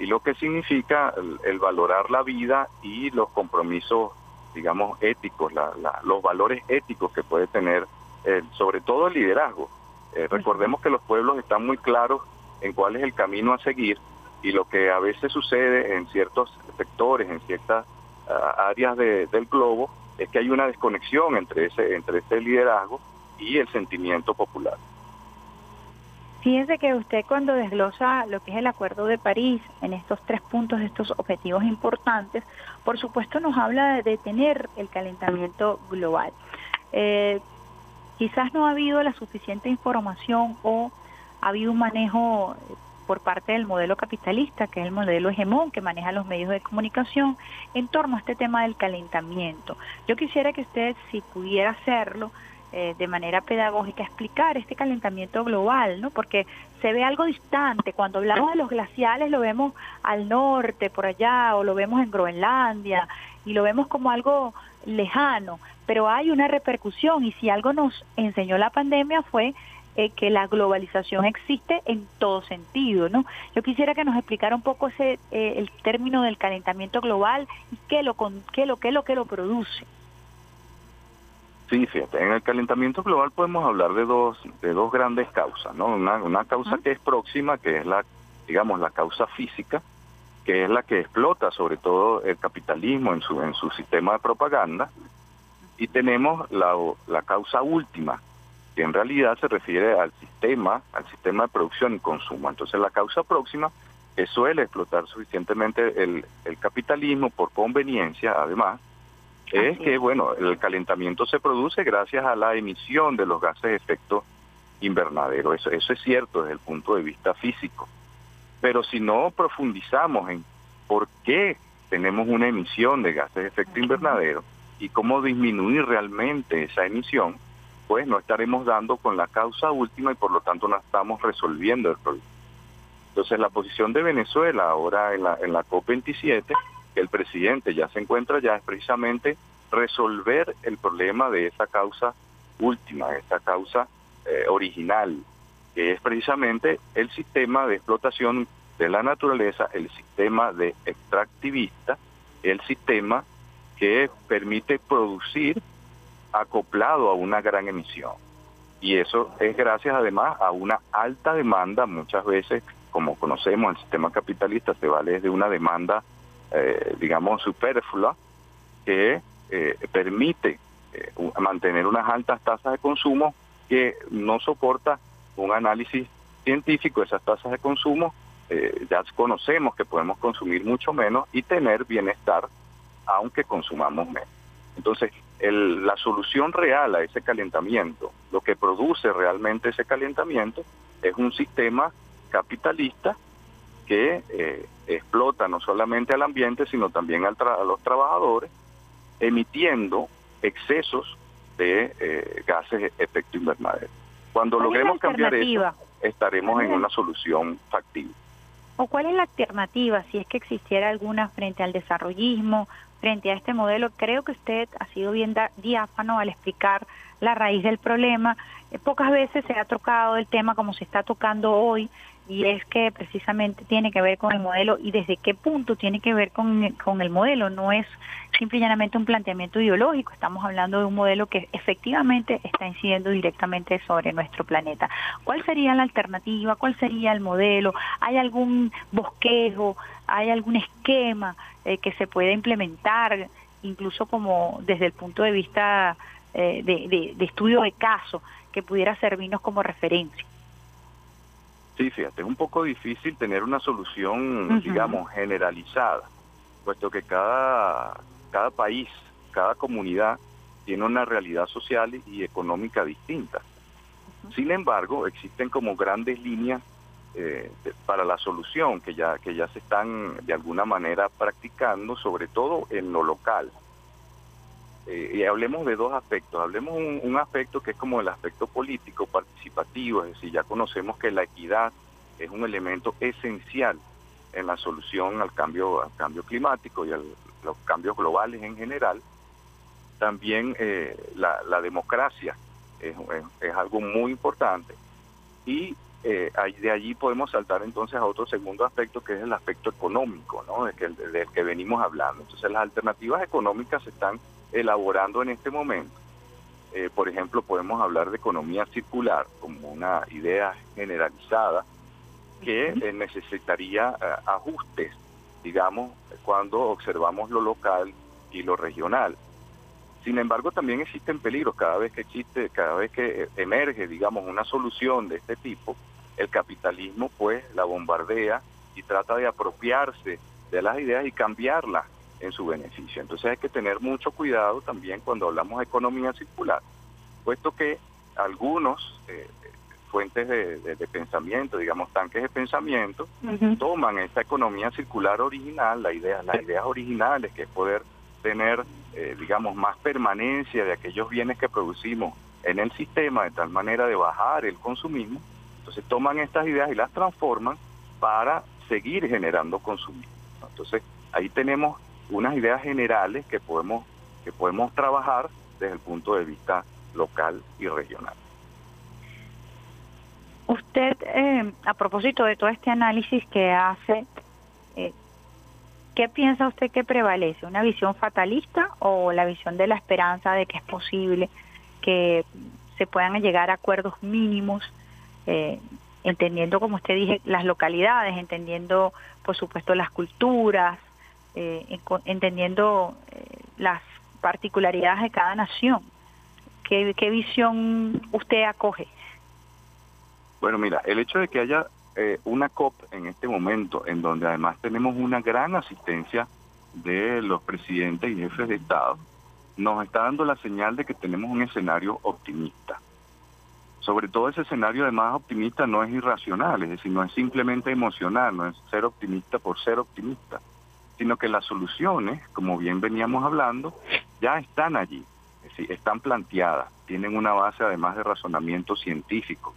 y lo que significa el, el valorar la vida y los compromisos, digamos, éticos, la, la, los valores éticos que puede tener, eh, sobre todo el liderazgo. Eh, recordemos que los pueblos están muy claros en cuál es el camino a seguir y lo que a veces sucede en ciertos sectores, en ciertas uh, áreas de, del globo, es que hay una desconexión entre ese, entre ese liderazgo y el sentimiento popular. Fíjense que usted cuando desglosa lo que es el Acuerdo de París en estos tres puntos, estos objetivos importantes, por supuesto nos habla de detener el calentamiento global. Eh, quizás no ha habido la suficiente información o ha habido un manejo por parte del modelo capitalista, que es el modelo hegemón que maneja los medios de comunicación, en torno a este tema del calentamiento. Yo quisiera que usted, si pudiera hacerlo, eh, de manera pedagógica, explicar este calentamiento global, ¿no? Porque se ve algo distante. Cuando hablamos de los glaciales, lo vemos al norte, por allá, o lo vemos en Groenlandia, y lo vemos como algo lejano, pero hay una repercusión, y si algo nos enseñó la pandemia fue eh, que la globalización existe en todo sentido, ¿no? Yo quisiera que nos explicara un poco ese eh, el término del calentamiento global y qué lo con, qué lo qué lo que lo produce. Sí, fíjate, en el calentamiento global podemos hablar de dos de dos grandes causas, ¿no? Una, una causa que es próxima, que es la digamos la causa física, que es la que explota sobre todo el capitalismo en su en su sistema de propaganda, y tenemos la, la causa última, que en realidad se refiere al sistema, al sistema de producción y consumo. Entonces la causa próxima que suele explotar suficientemente el, el capitalismo por conveniencia, además, es que, bueno, el calentamiento se produce gracias a la emisión de los gases de efecto invernadero. Eso, eso es cierto desde el punto de vista físico. Pero si no profundizamos en por qué tenemos una emisión de gases de efecto invernadero y cómo disminuir realmente esa emisión, pues no estaremos dando con la causa última y por lo tanto no estamos resolviendo el problema. Entonces la posición de Venezuela ahora en la, en la COP27, que el presidente ya se encuentra ya, es precisamente resolver el problema de esa causa última, esa causa eh, original, que es precisamente el sistema de explotación de la naturaleza, el sistema de extractivista, el sistema que permite producir acoplado a una gran emisión. Y eso es gracias además a una alta demanda, muchas veces, como conocemos, el sistema capitalista se vale de una demanda, eh, digamos, superflua, que eh, permite eh, mantener unas altas tasas de consumo que no soporta un análisis científico esas tasas de consumo. ya conocemos que podemos consumir mucho menos y tener bienestar aunque consumamos menos. Entonces, el, la solución real a ese calentamiento, lo que produce realmente ese calentamiento, es un sistema capitalista que eh, explota no solamente al ambiente, sino también al tra a los trabajadores, emitiendo excesos de eh, gases efecto invernadero. Cuando logremos cambiar eso, estaremos en una solución factible. ¿O cuál es la alternativa, si es que existiera alguna, frente al desarrollismo, frente a este modelo? Creo que usted ha sido bien diáfano al explicar la raíz del problema. Eh, pocas veces se ha tocado el tema como se está tocando hoy y es que precisamente tiene que ver con el modelo y desde qué punto tiene que ver con, con el modelo. No es simple y llanamente un planteamiento ideológico, estamos hablando de un modelo que efectivamente está incidiendo directamente sobre nuestro planeta. ¿Cuál sería la alternativa? ¿Cuál sería el modelo? ¿Hay algún bosquejo? ¿Hay algún esquema eh, que se pueda implementar, incluso como desde el punto de vista eh, de, de estudio de caso, que pudiera servirnos como referencia? Sí, fíjate, es un poco difícil tener una solución, digamos, generalizada, puesto que cada, cada país, cada comunidad tiene una realidad social y económica distinta. Sin embargo, existen como grandes líneas eh, para la solución que ya, que ya se están de alguna manera practicando, sobre todo en lo local. Eh, y hablemos de dos aspectos. Hablemos un, un aspecto que es como el aspecto político, participativo, es decir, ya conocemos que la equidad es un elemento esencial en la solución al cambio, al cambio climático y a los cambios globales en general. También eh, la, democracia es, algo muy importante. Y eh, de allí podemos saltar entonces a otro segundo aspecto que es el aspecto económico, ¿no? del, que, del que venimos hablando. Entonces las alternativas económicas están elaborando en este momento. Eh, por ejemplo, podemos hablar de economía circular como una idea generalizada que eh, necesitaría eh, ajustes, digamos, cuando observamos lo local y lo regional. Sin embargo, también existen peligros cada vez que existe, cada vez que emerge, digamos, una solución de este tipo, el capitalismo pues la bombardea y trata de apropiarse de las ideas y cambiarlas en su beneficio. Entonces hay que tener mucho cuidado también cuando hablamos de economía circular, puesto que algunos eh, fuentes de, pensamiento, digamos tanques de pensamiento, toman esta economía circular original, la idea, las ideas originales, que es poder tener, eh, digamos, más permanencia de aquellos bienes que producimos en el sistema, de tal manera de bajar el consumismo. Entonces toman estas ideas y las transforman para seguir generando consumismo. Entonces ahí tenemos unas ideas generales que podemos, que podemos trabajar desde el punto de vista local y regional. Usted, eh, a propósito de todo este análisis que hace, eh, ¿qué piensa usted que prevalece? ¿Una visión fatalista o la visión de la esperanza de que es posible que se puedan llegar a acuerdos mínimos, eh, entendiendo, como usted dije, las localidades, entendiendo, por supuesto, las culturas, entendiendo las particularidades de cada nación? ¿Qué, ¿Qué visión usted acoge? Bueno, mira, el hecho de que haya eh, una COP en este momento, en donde además tenemos una gran asistencia de los presidentes y jefes de Estado, nos está dando la señal de que tenemos un escenario optimista. Sobre todo ese escenario además optimista no es irracional, es decir, no es simplemente emocional, no es ser optimista por ser optimista, sino que las soluciones, como bien veníamos hablando, ya están allí, están planteadas, tienen una base además de razonamiento científico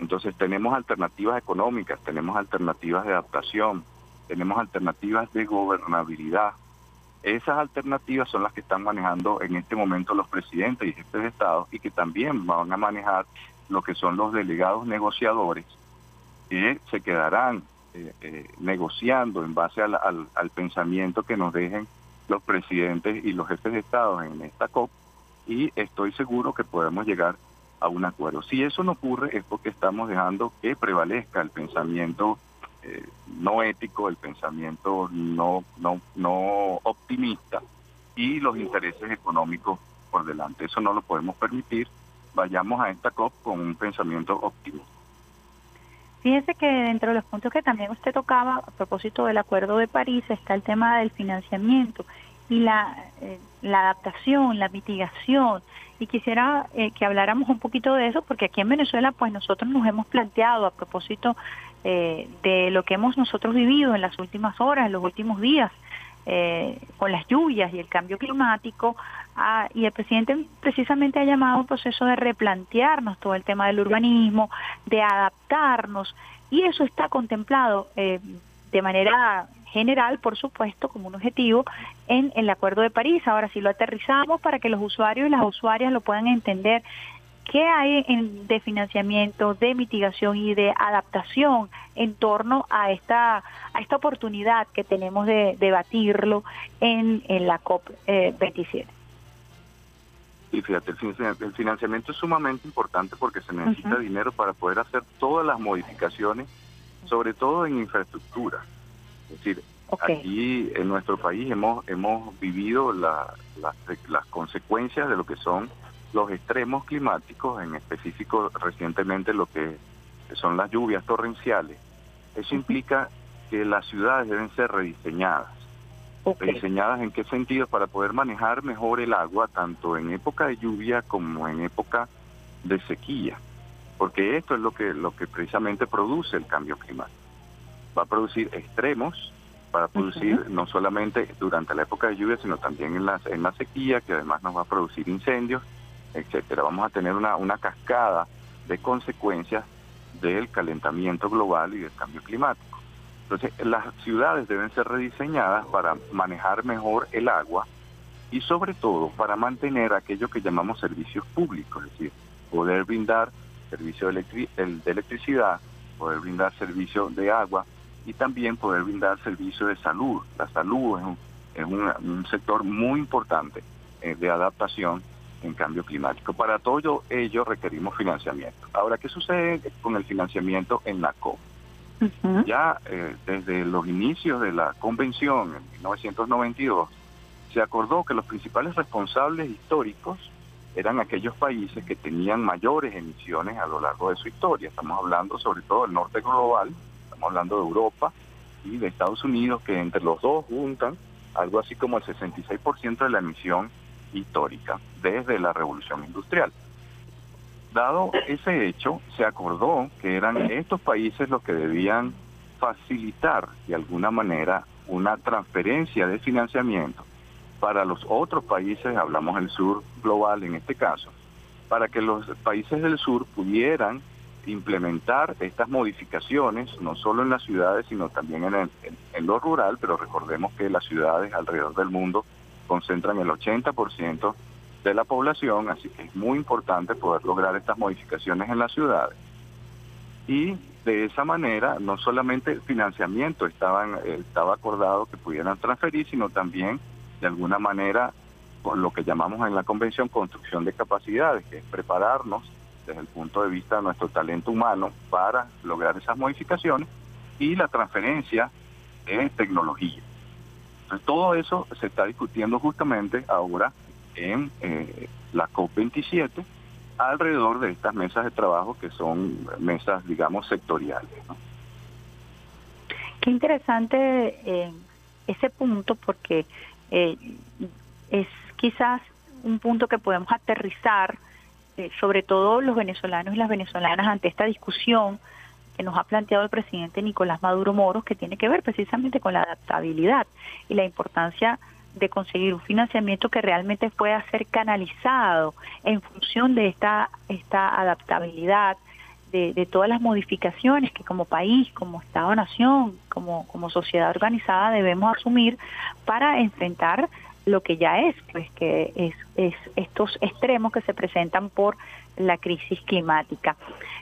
entonces tenemos alternativas económicas, tenemos alternativas de adaptación, tenemos alternativas de gobernabilidad. Esas alternativas son las que están manejando en este momento los presidentes y jefes de Estado y que también van a manejar lo que son los delegados negociadores que se quedarán eh, eh, negociando en base al, pensamiento que nos dejen los presidentes y los jefes de Estado en esta COP y estoy seguro que podemos llegar a un acuerdo. Si eso no ocurre es porque estamos dejando que prevalezca el pensamiento eh, no ético, el pensamiento no, no, no optimista y los intereses económicos por delante. Eso no lo podemos permitir. Vayamos a esta COP con un pensamiento optimista. Fíjese que dentro de los puntos que también usted tocaba a propósito del Acuerdo de París está el tema del financiamiento y la, eh, la adaptación, la mitigación. Y quisiera eh, que habláramos un poquito de eso, porque aquí en Venezuela, pues nosotros nos hemos planteado a propósito eh, de lo que hemos nosotros vivido en las últimas horas, en los últimos días, con las lluvias y el cambio climático, ah, y el presidente precisamente ha llamado un proceso de replantearnos todo el tema del urbanismo, de adaptarnos y eso está contemplado eh, de manera general, por supuesto, como un objetivo en el Acuerdo de París. Ahora, si lo aterrizamos para que los usuarios y las usuarias lo puedan entender, ¿qué hay en, de financiamiento, de mitigación y de adaptación en torno a esta, a esta oportunidad que tenemos de debatirlo en, en la COP27? Y fíjate, el financiamiento es sumamente importante porque se necesita dinero para poder hacer todas las modificaciones, sobre todo en infraestructura. Es decir, aquí en nuestro país hemos hemos vivido la, las consecuencias de lo que son los extremos climáticos, en específico recientemente lo que son las lluvias torrenciales. Eso implica que las ciudades deben ser rediseñadas. ¿Rediseñadas en qué sentido? Para poder manejar mejor el agua, tanto en época de lluvia como en época de sequía. Porque esto es lo que, lo que precisamente produce el cambio climático. Va a producir extremos, va a producir no solamente durante la época de lluvia, sino también en la, en la sequía, que además nos va a producir incendios etcétera. Vamos a tener una, una cascada de consecuencias del calentamiento global y del cambio climático. Entonces, las ciudades deben ser rediseñadas para manejar mejor el agua y sobre todo para mantener aquello que llamamos servicios públicos, es decir, poder brindar servicio de, electricidad, poder brindar servicio de agua y también poder brindar servicio de salud. La salud es un, es un, sector muy importante eh, de adaptación en cambio climático. Para todo ello requerimos financiamiento. Ahora, ¿qué sucede con el financiamiento en la COP? Ya eh, desde los inicios de la convención en 1992 se acordó que los principales responsables históricos eran aquellos países que tenían mayores emisiones a lo largo de su historia. Estamos hablando sobre todo del norte global, estamos hablando de Europa y de Estados Unidos, que entre los dos juntan algo así como el 66% de la emisión histórica desde la revolución industrial. Dado ese hecho, se acordó que eran estos países los que debían facilitar de alguna manera una transferencia de financiamiento para los otros países, hablamos del sur global en este caso, para que los países del sur pudieran implementar estas modificaciones, no solo en las ciudades, sino también en, en lo rural, pero recordemos que las ciudades alrededor del mundo concentran el 80% de la población, así que es muy importante poder lograr estas modificaciones en las ciudades. Y de esa manera, no solamente el financiamiento estaban, estaba acordado que pudieran transferir, sino también, de alguna manera, con lo que llamamos en la convención construcción de capacidades, que es prepararnos desde el punto de vista de nuestro talento humano para lograr esas modificaciones y la transferencia de tecnología todo eso se está discutiendo justamente ahora en eh, la COP27 alrededor de estas mesas de trabajo que son mesas, digamos, sectoriales. Qué interesante eh, ese punto porque eh, es quizás un punto que podemos aterrizar, sobre todo los venezolanos y las venezolanas, ante esta discusión nos ha planteado el presidente Nicolás Maduro Moros, que tiene que ver precisamente con la adaptabilidad y la importancia de conseguir un financiamiento que realmente pueda ser canalizado en función de esta, esta adaptabilidad, de, todas las modificaciones que como país, como Estado-Nación, como, como sociedad organizada debemos asumir para enfrentar lo que ya es, pues que es, es estos extremos que se presentan por la crisis climática.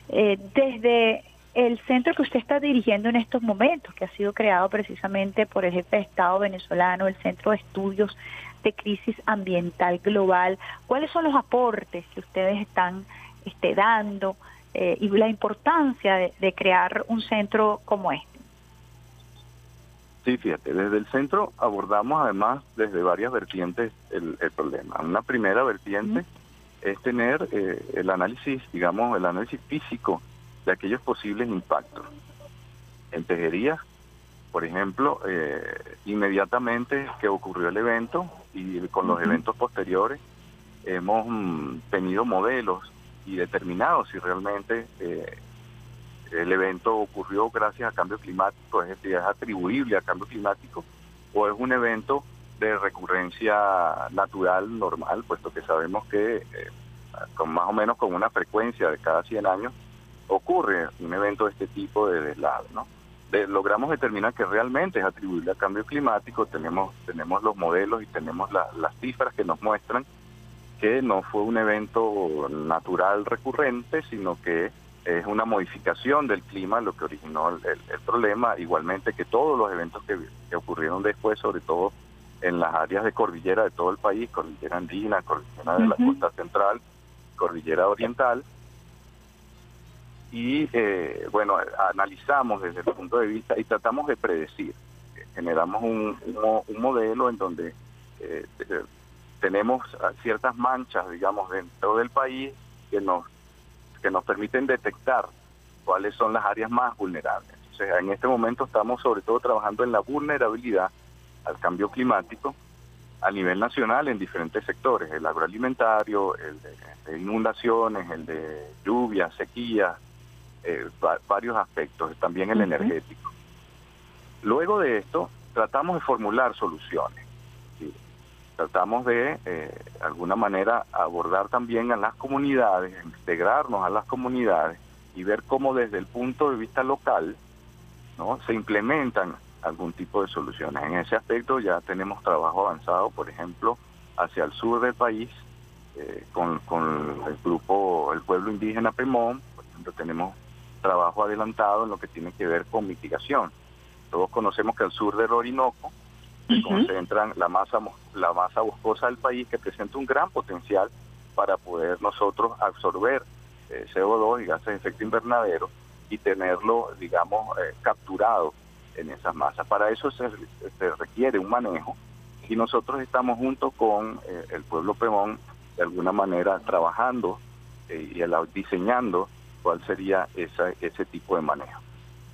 Eh, desde el centro que usted está dirigiendo en estos momentos, que ha sido creado precisamente por el jefe de Estado venezolano, el Centro de Estudios de Crisis Ambiental Global, ¿cuáles son los aportes que ustedes están este, dando eh, y la importancia de, crear un centro como este? Sí, fíjate, desde el centro abordamos además desde varias vertientes el, problema. Una primera vertiente es tener eh, el análisis, digamos, el análisis físico de aquellos posibles impactos. En Tejería, por ejemplo, eh, inmediatamente que ocurrió el evento y con los eventos posteriores, hemos mm, tenido modelos y determinado si realmente eh, el evento ocurrió gracias a cambio climático, es decir, es atribuible a cambio climático, o es un evento de recurrencia natural normal, puesto que sabemos que eh, con más o menos con una frecuencia de cada 100 años ocurre un evento de este tipo de deslave, ¿no? De- logramos determinar que realmente es atribuible al cambio climático, tenemos, tenemos los modelos y tenemos la- las cifras que nos muestran que no fue un evento natural recurrente, sino que es una modificación del clima lo que originó el, el- el problema, igualmente que todos los eventos que, que ocurrieron después, sobre todo en las áreas de cordillera de todo el país, cordillera andina, cordillera de la costa central, cordillera oriental, y eh, bueno, analizamos desde el punto de vista y tratamos de predecir. Generamos un, un mo- un modelo en donde eh, te- tenemos ciertas manchas, digamos, dentro del país que nos que nos permiten detectar cuáles son las áreas más vulnerables. Entonces, en este momento estamos sobre todo trabajando en la vulnerabilidad al cambio climático a nivel nacional en diferentes sectores, el agroalimentario, el de inundaciones, el de lluvias, sequías, eh, va- varios aspectos, también el energético. Luego de esto, tratamos de formular soluciones. ¿sí? Tratamos de, eh, de alguna manera, abordar también a las comunidades, integrarnos a las comunidades y ver cómo desde el punto de vista local ¿no? se implementan algún tipo de soluciones. En ese aspecto ya tenemos trabajo avanzado, por ejemplo, hacia el sur del país, eh, con, con el grupo, el pueblo indígena Pemón, por ejemplo, tenemos trabajo adelantado en lo que tiene que ver con mitigación. Todos conocemos que al sur del Orinoco se concentran la masa, la masa boscosa del país que presenta un gran potencial para poder nosotros absorber eh, CO2 y gases de efecto invernadero y tenerlo, digamos, eh, capturado en esas masas. Para eso se, se requiere un manejo y nosotros estamos junto con eh, el pueblo Pemón de alguna manera trabajando eh, y diseñando cuál sería esa, ese tipo de manejo.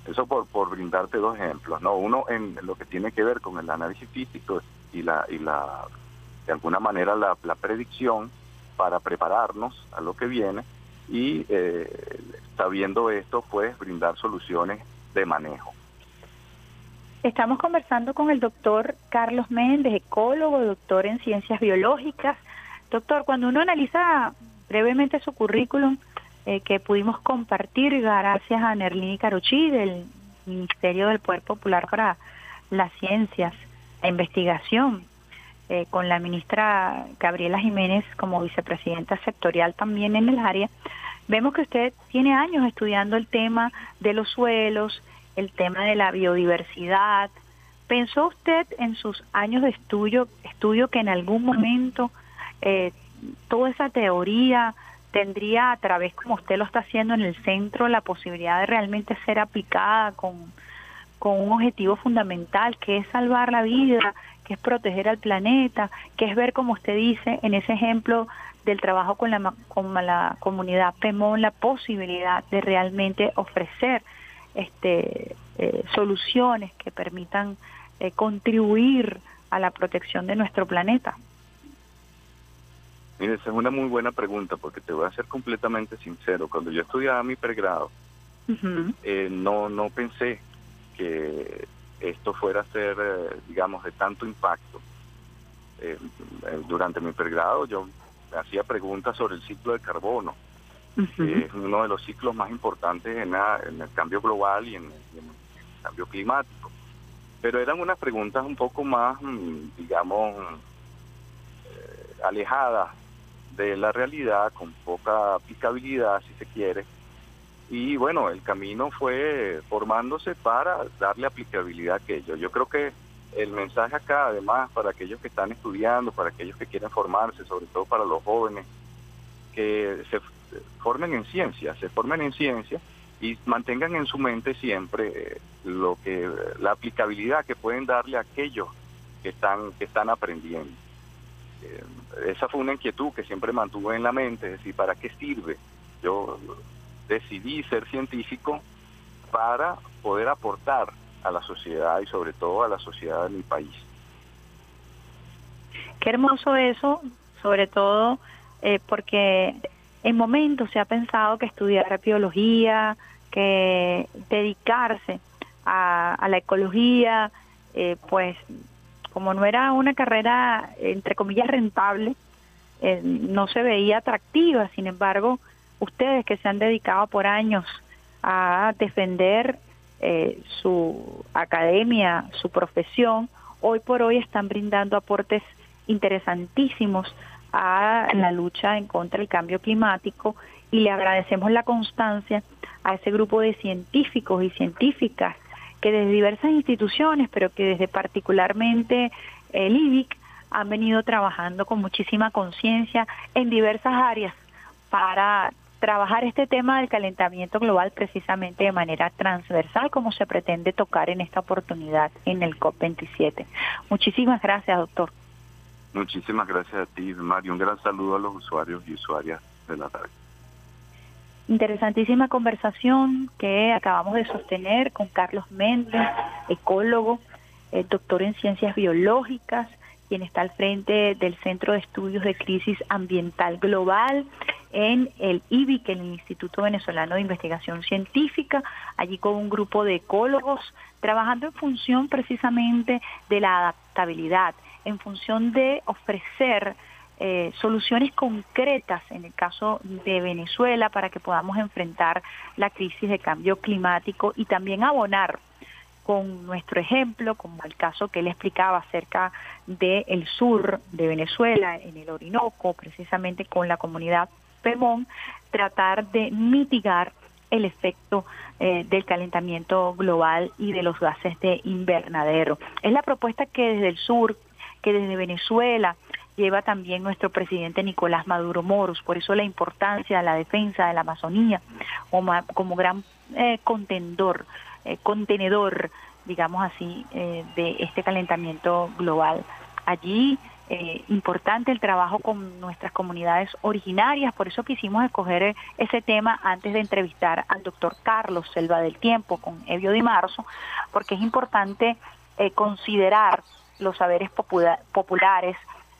Eso por, por brindarte dos ejemplos, ¿no? Uno en lo que tiene que ver con el análisis físico y la, y la de alguna manera la, la predicción para prepararnos a lo que viene y eh, sabiendo esto, pues brindar soluciones de manejo. Estamos conversando con el doctor Carlos Méndez, ecólogo, doctor en ciencias biológicas. Doctor, cuando uno analiza brevemente su currículum, eh, que pudimos compartir gracias a Nerlini Carochi del Ministerio del Poder Popular para las Ciencias e Investigación, eh, con la ministra Gabriela Jiménez como vicepresidenta sectorial también en el área, vemos que usted tiene años estudiando el tema de los suelos, el tema de la biodiversidad. ¿Pensó usted en sus años de estudio, estudio que en algún momento eh, toda esa teoría tendría a través, como usted lo está haciendo en el centro, la posibilidad de realmente ser aplicada con, con un objetivo fundamental, que es salvar la vida, que es proteger al planeta, que es ver, como usted dice, en ese ejemplo del trabajo con la, con la comunidad PEMON, la posibilidad de realmente ofrecer este, eh, soluciones que permitan eh, contribuir a la protección de nuestro planeta. Mire, esa es una muy buena pregunta porque te voy a ser completamente sincero. Cuando yo estudiaba mi pregrado, eh, no, no pensé que esto fuera a ser, eh, digamos, de tanto impacto. Eh, durante mi pregrado yo hacía preguntas sobre el ciclo de carbono, que es uno de los ciclos más importantes en, la- en el cambio global y en, en el cambio climático. Pero eran unas preguntas un poco más, mm, digamos, alejadas de la realidad, con poca aplicabilidad, si se quiere. Y bueno, el camino fue formándose para darle aplicabilidad a aquello. Yo creo que el mensaje acá, además, para aquellos que están estudiando, para aquellos que quieren formarse, sobre todo para los jóvenes, que se formen en ciencia, se formen en ciencia y mantengan en su mente siempre eh, lo que la aplicabilidad que pueden darle a aquellos que están que están aprendiendo. Eh, esa fue una inquietud que siempre mantuve en la mente, es decir, ¿para qué sirve? Yo decidí ser científico para poder aportar a la sociedad y sobre todo a la sociedad de mi país. Qué hermoso eso, sobre todo eh, porque en momentos se ha pensado que estudiar biología, que dedicarse a, a la ecología, eh, pues como no era una carrera entre comillas rentable, eh, no se veía atractiva. Sin embargo, ustedes que se han dedicado por años a defender eh, su academia, su profesión, hoy por hoy están brindando aportes interesantísimos a la lucha en contra del cambio climático y le agradecemos la constancia a ese grupo de científicos y científicas que desde diversas instituciones, pero que desde particularmente el IBIC han venido trabajando con muchísima conciencia en diversas áreas para trabajar este tema del calentamiento global precisamente de manera transversal como se pretende tocar en esta oportunidad en el COP27. Muchísimas gracias, doctor. Muchísimas gracias a ti, Mario. Un gran saludo a los usuarios y usuarias de la radio. Interesantísima conversación que acabamos de sostener con Carlos Méndez, ecólogo, eh, doctor en ciencias biológicas, quien está al frente del Centro de Estudios de Crisis Ambiental Global en el IBIC, el Instituto Venezolano de Investigación Científica, allí con un grupo de ecólogos, trabajando en función precisamente de la adaptabilidad, en función de ofrecer eh, soluciones concretas en el caso de Venezuela para que podamos enfrentar la crisis de cambio climático y también abonar con nuestro ejemplo, como el caso que él explicaba acerca del sur de Venezuela, en el Orinoco, precisamente con la comunidad Pemón, tratar de mitigar el efecto eh, del calentamiento global y de los gases de invernadero. Es la propuesta que desde el sur, que desde Venezuela, lleva también nuestro presidente Nicolás Maduro Moros. Por eso la importancia de la defensa de la Amazonía como, como gran eh, contendor, eh, contenedor, digamos así, eh, de este calentamiento global. Allí importante el trabajo con nuestras comunidades originarias, por eso quisimos escoger ese tema antes de entrevistar al doctor Carlos Selva del Tiempo con Evio Di Marzo, porque es importante considerar los saberes populares,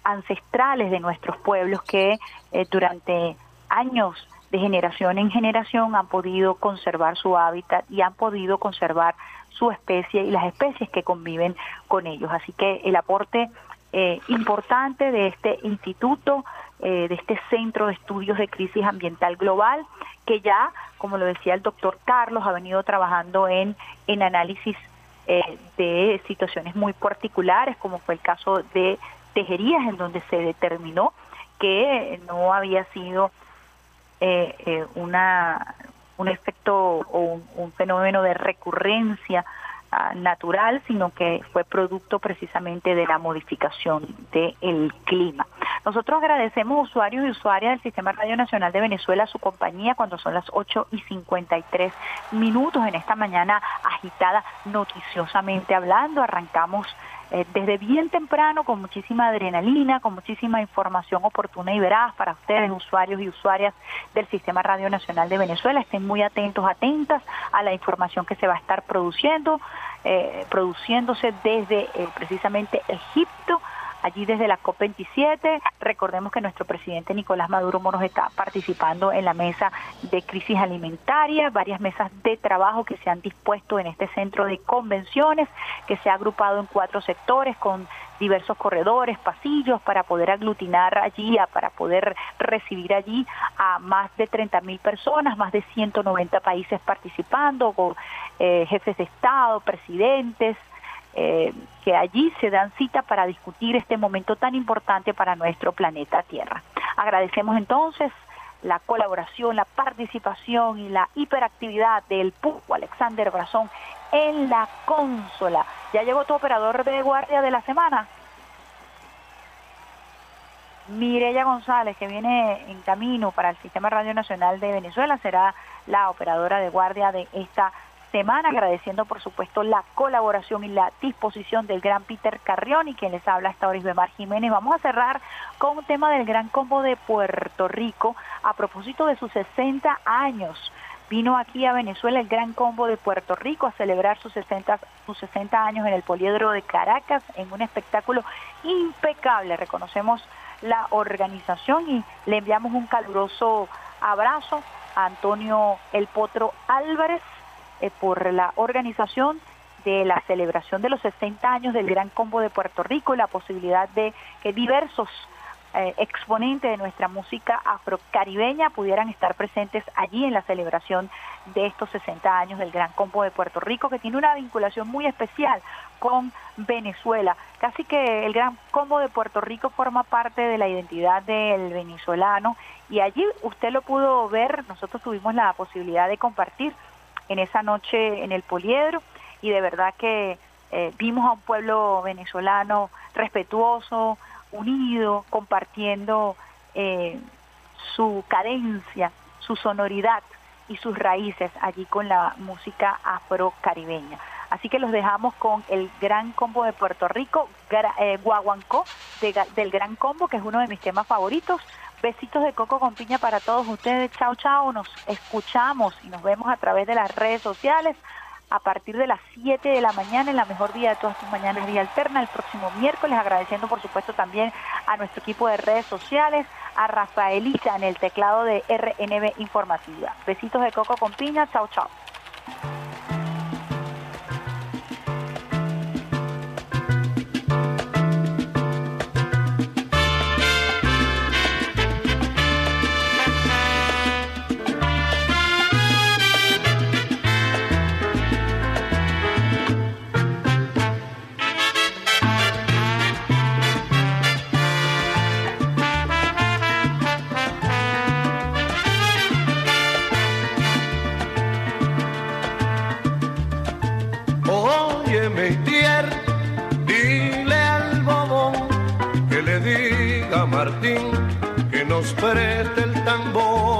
ancestrales de nuestros pueblos que eh, durante años de generación en generación han podido conservar su hábitat y han podido conservar su especie y las especies que conviven con ellos. Así que el aporte eh, importante de este instituto, eh, de este Centro de Estudios de Crisis Ambiental Global, que ya, como lo decía el doctor Carlos, ha venido trabajando en, en análisis de situaciones muy particulares, como fue el caso de tejerías en donde se determinó que no había sido eh, eh, una un efecto o un, fenómeno de recurrencia ah, natural, sino que fue producto precisamente de la modificación del clima. Nosotros agradecemos usuarios y usuarias del Sistema Radio Nacional de Venezuela su compañía cuando son las 8 y 53 minutos en esta mañana agitada noticiosamente hablando. Arrancamos eh, desde bien temprano con muchísima adrenalina, con muchísima información oportuna y veraz para ustedes, usuarios y usuarias del Sistema Radio Nacional de Venezuela. Estén muy atentos, atentas a la información que se va a estar produciendo, eh, produciéndose desde eh, precisamente Egipto allí desde la COP27. Recordemos que nuestro presidente Nicolás Maduro Moros está participando en la mesa de crisis alimentaria, varias mesas de trabajo que se han dispuesto en este centro de convenciones, que se ha agrupado en cuatro sectores con diversos corredores, pasillos, para poder aglutinar allí, para poder recibir allí a más de 30 mil personas, más de 190 países participando, con eh, jefes de Estado, presidentes, eh, que allí se dan cita para discutir este momento tan importante para nuestro planeta Tierra. Agradecemos entonces la colaboración, la participación y la hiperactividad del PUCO Alexander Brazón en la consola. ¿Ya llegó tu operador de guardia de la semana? Mireya González, que viene en camino para el Sistema Radio Nacional de Venezuela, será la operadora de guardia de esta semana, agradeciendo por supuesto la colaboración y la disposición del gran Peter Carrión y quien les habla hasta ahora Mar Jiménez. Vamos a cerrar con un tema del Gran Combo de Puerto Rico a propósito de sus 60 años. Vino aquí a Venezuela el Gran Combo de Puerto Rico a celebrar sus 60, sus 60 años en el Poliedro de Caracas en un espectáculo impecable. Reconocemos la organización y le enviamos un caluroso abrazo a Antonio El Potro Álvarez, eh, por la organización de la celebración de los 60 años del Gran Combo de Puerto Rico y la posibilidad de que diversos eh, exponentes de nuestra música afrocaribeña pudieran estar presentes allí en la celebración de estos 60 años del Gran Combo de Puerto Rico, que tiene una vinculación muy especial con Venezuela. Casi que el Gran Combo de Puerto Rico forma parte de la identidad del venezolano y allí usted lo pudo ver, nosotros tuvimos la posibilidad de compartir en esa noche en el Poliedro y de verdad que eh, vimos a un pueblo venezolano respetuoso, unido, compartiendo eh, su cadencia, su sonoridad y sus raíces allí con la música afrocaribeña. Así que los dejamos con el Gran Combo de Puerto Rico, eh, Guaguancó, del Gran Combo, que es uno de mis temas favoritos. Besitos de coco con piña para todos ustedes. Chao, chao. Nos escuchamos y nos vemos a través de las redes sociales a partir de las 7 de la mañana en la mejor día de todas tus mañanas, día alterna, el próximo miércoles, agradeciendo por supuesto también a nuestro equipo de redes sociales, a Rafaelita en el teclado de RNB Informativa. Besitos de coco con piña, chao, chao. Preste el tambor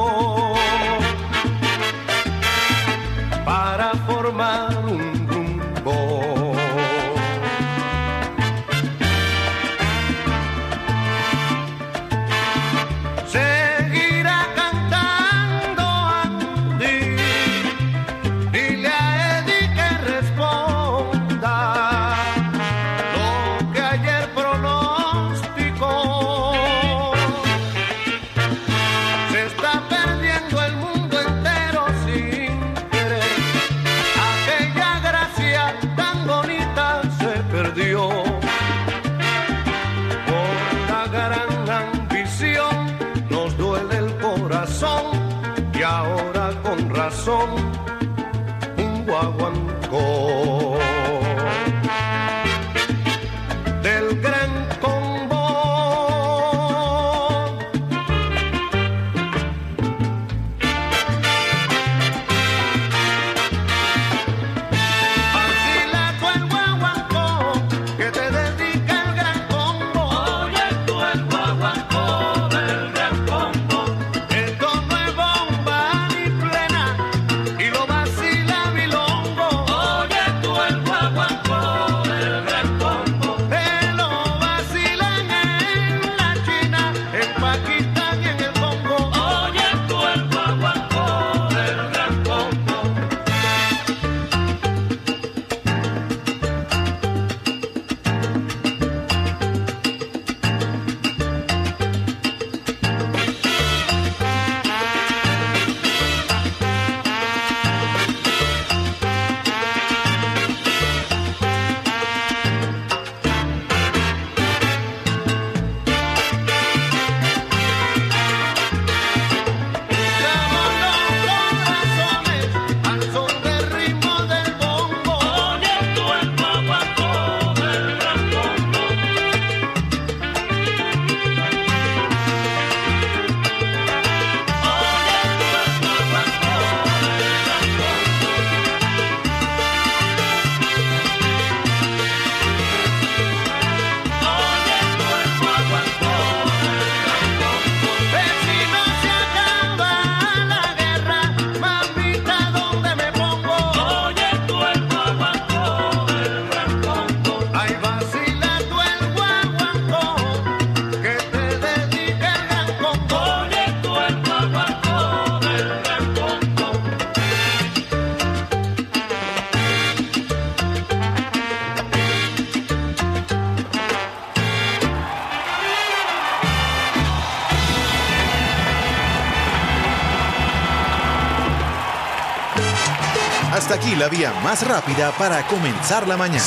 vía más rápida para comenzar la mañana.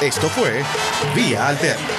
Esto fue Vía Alterna.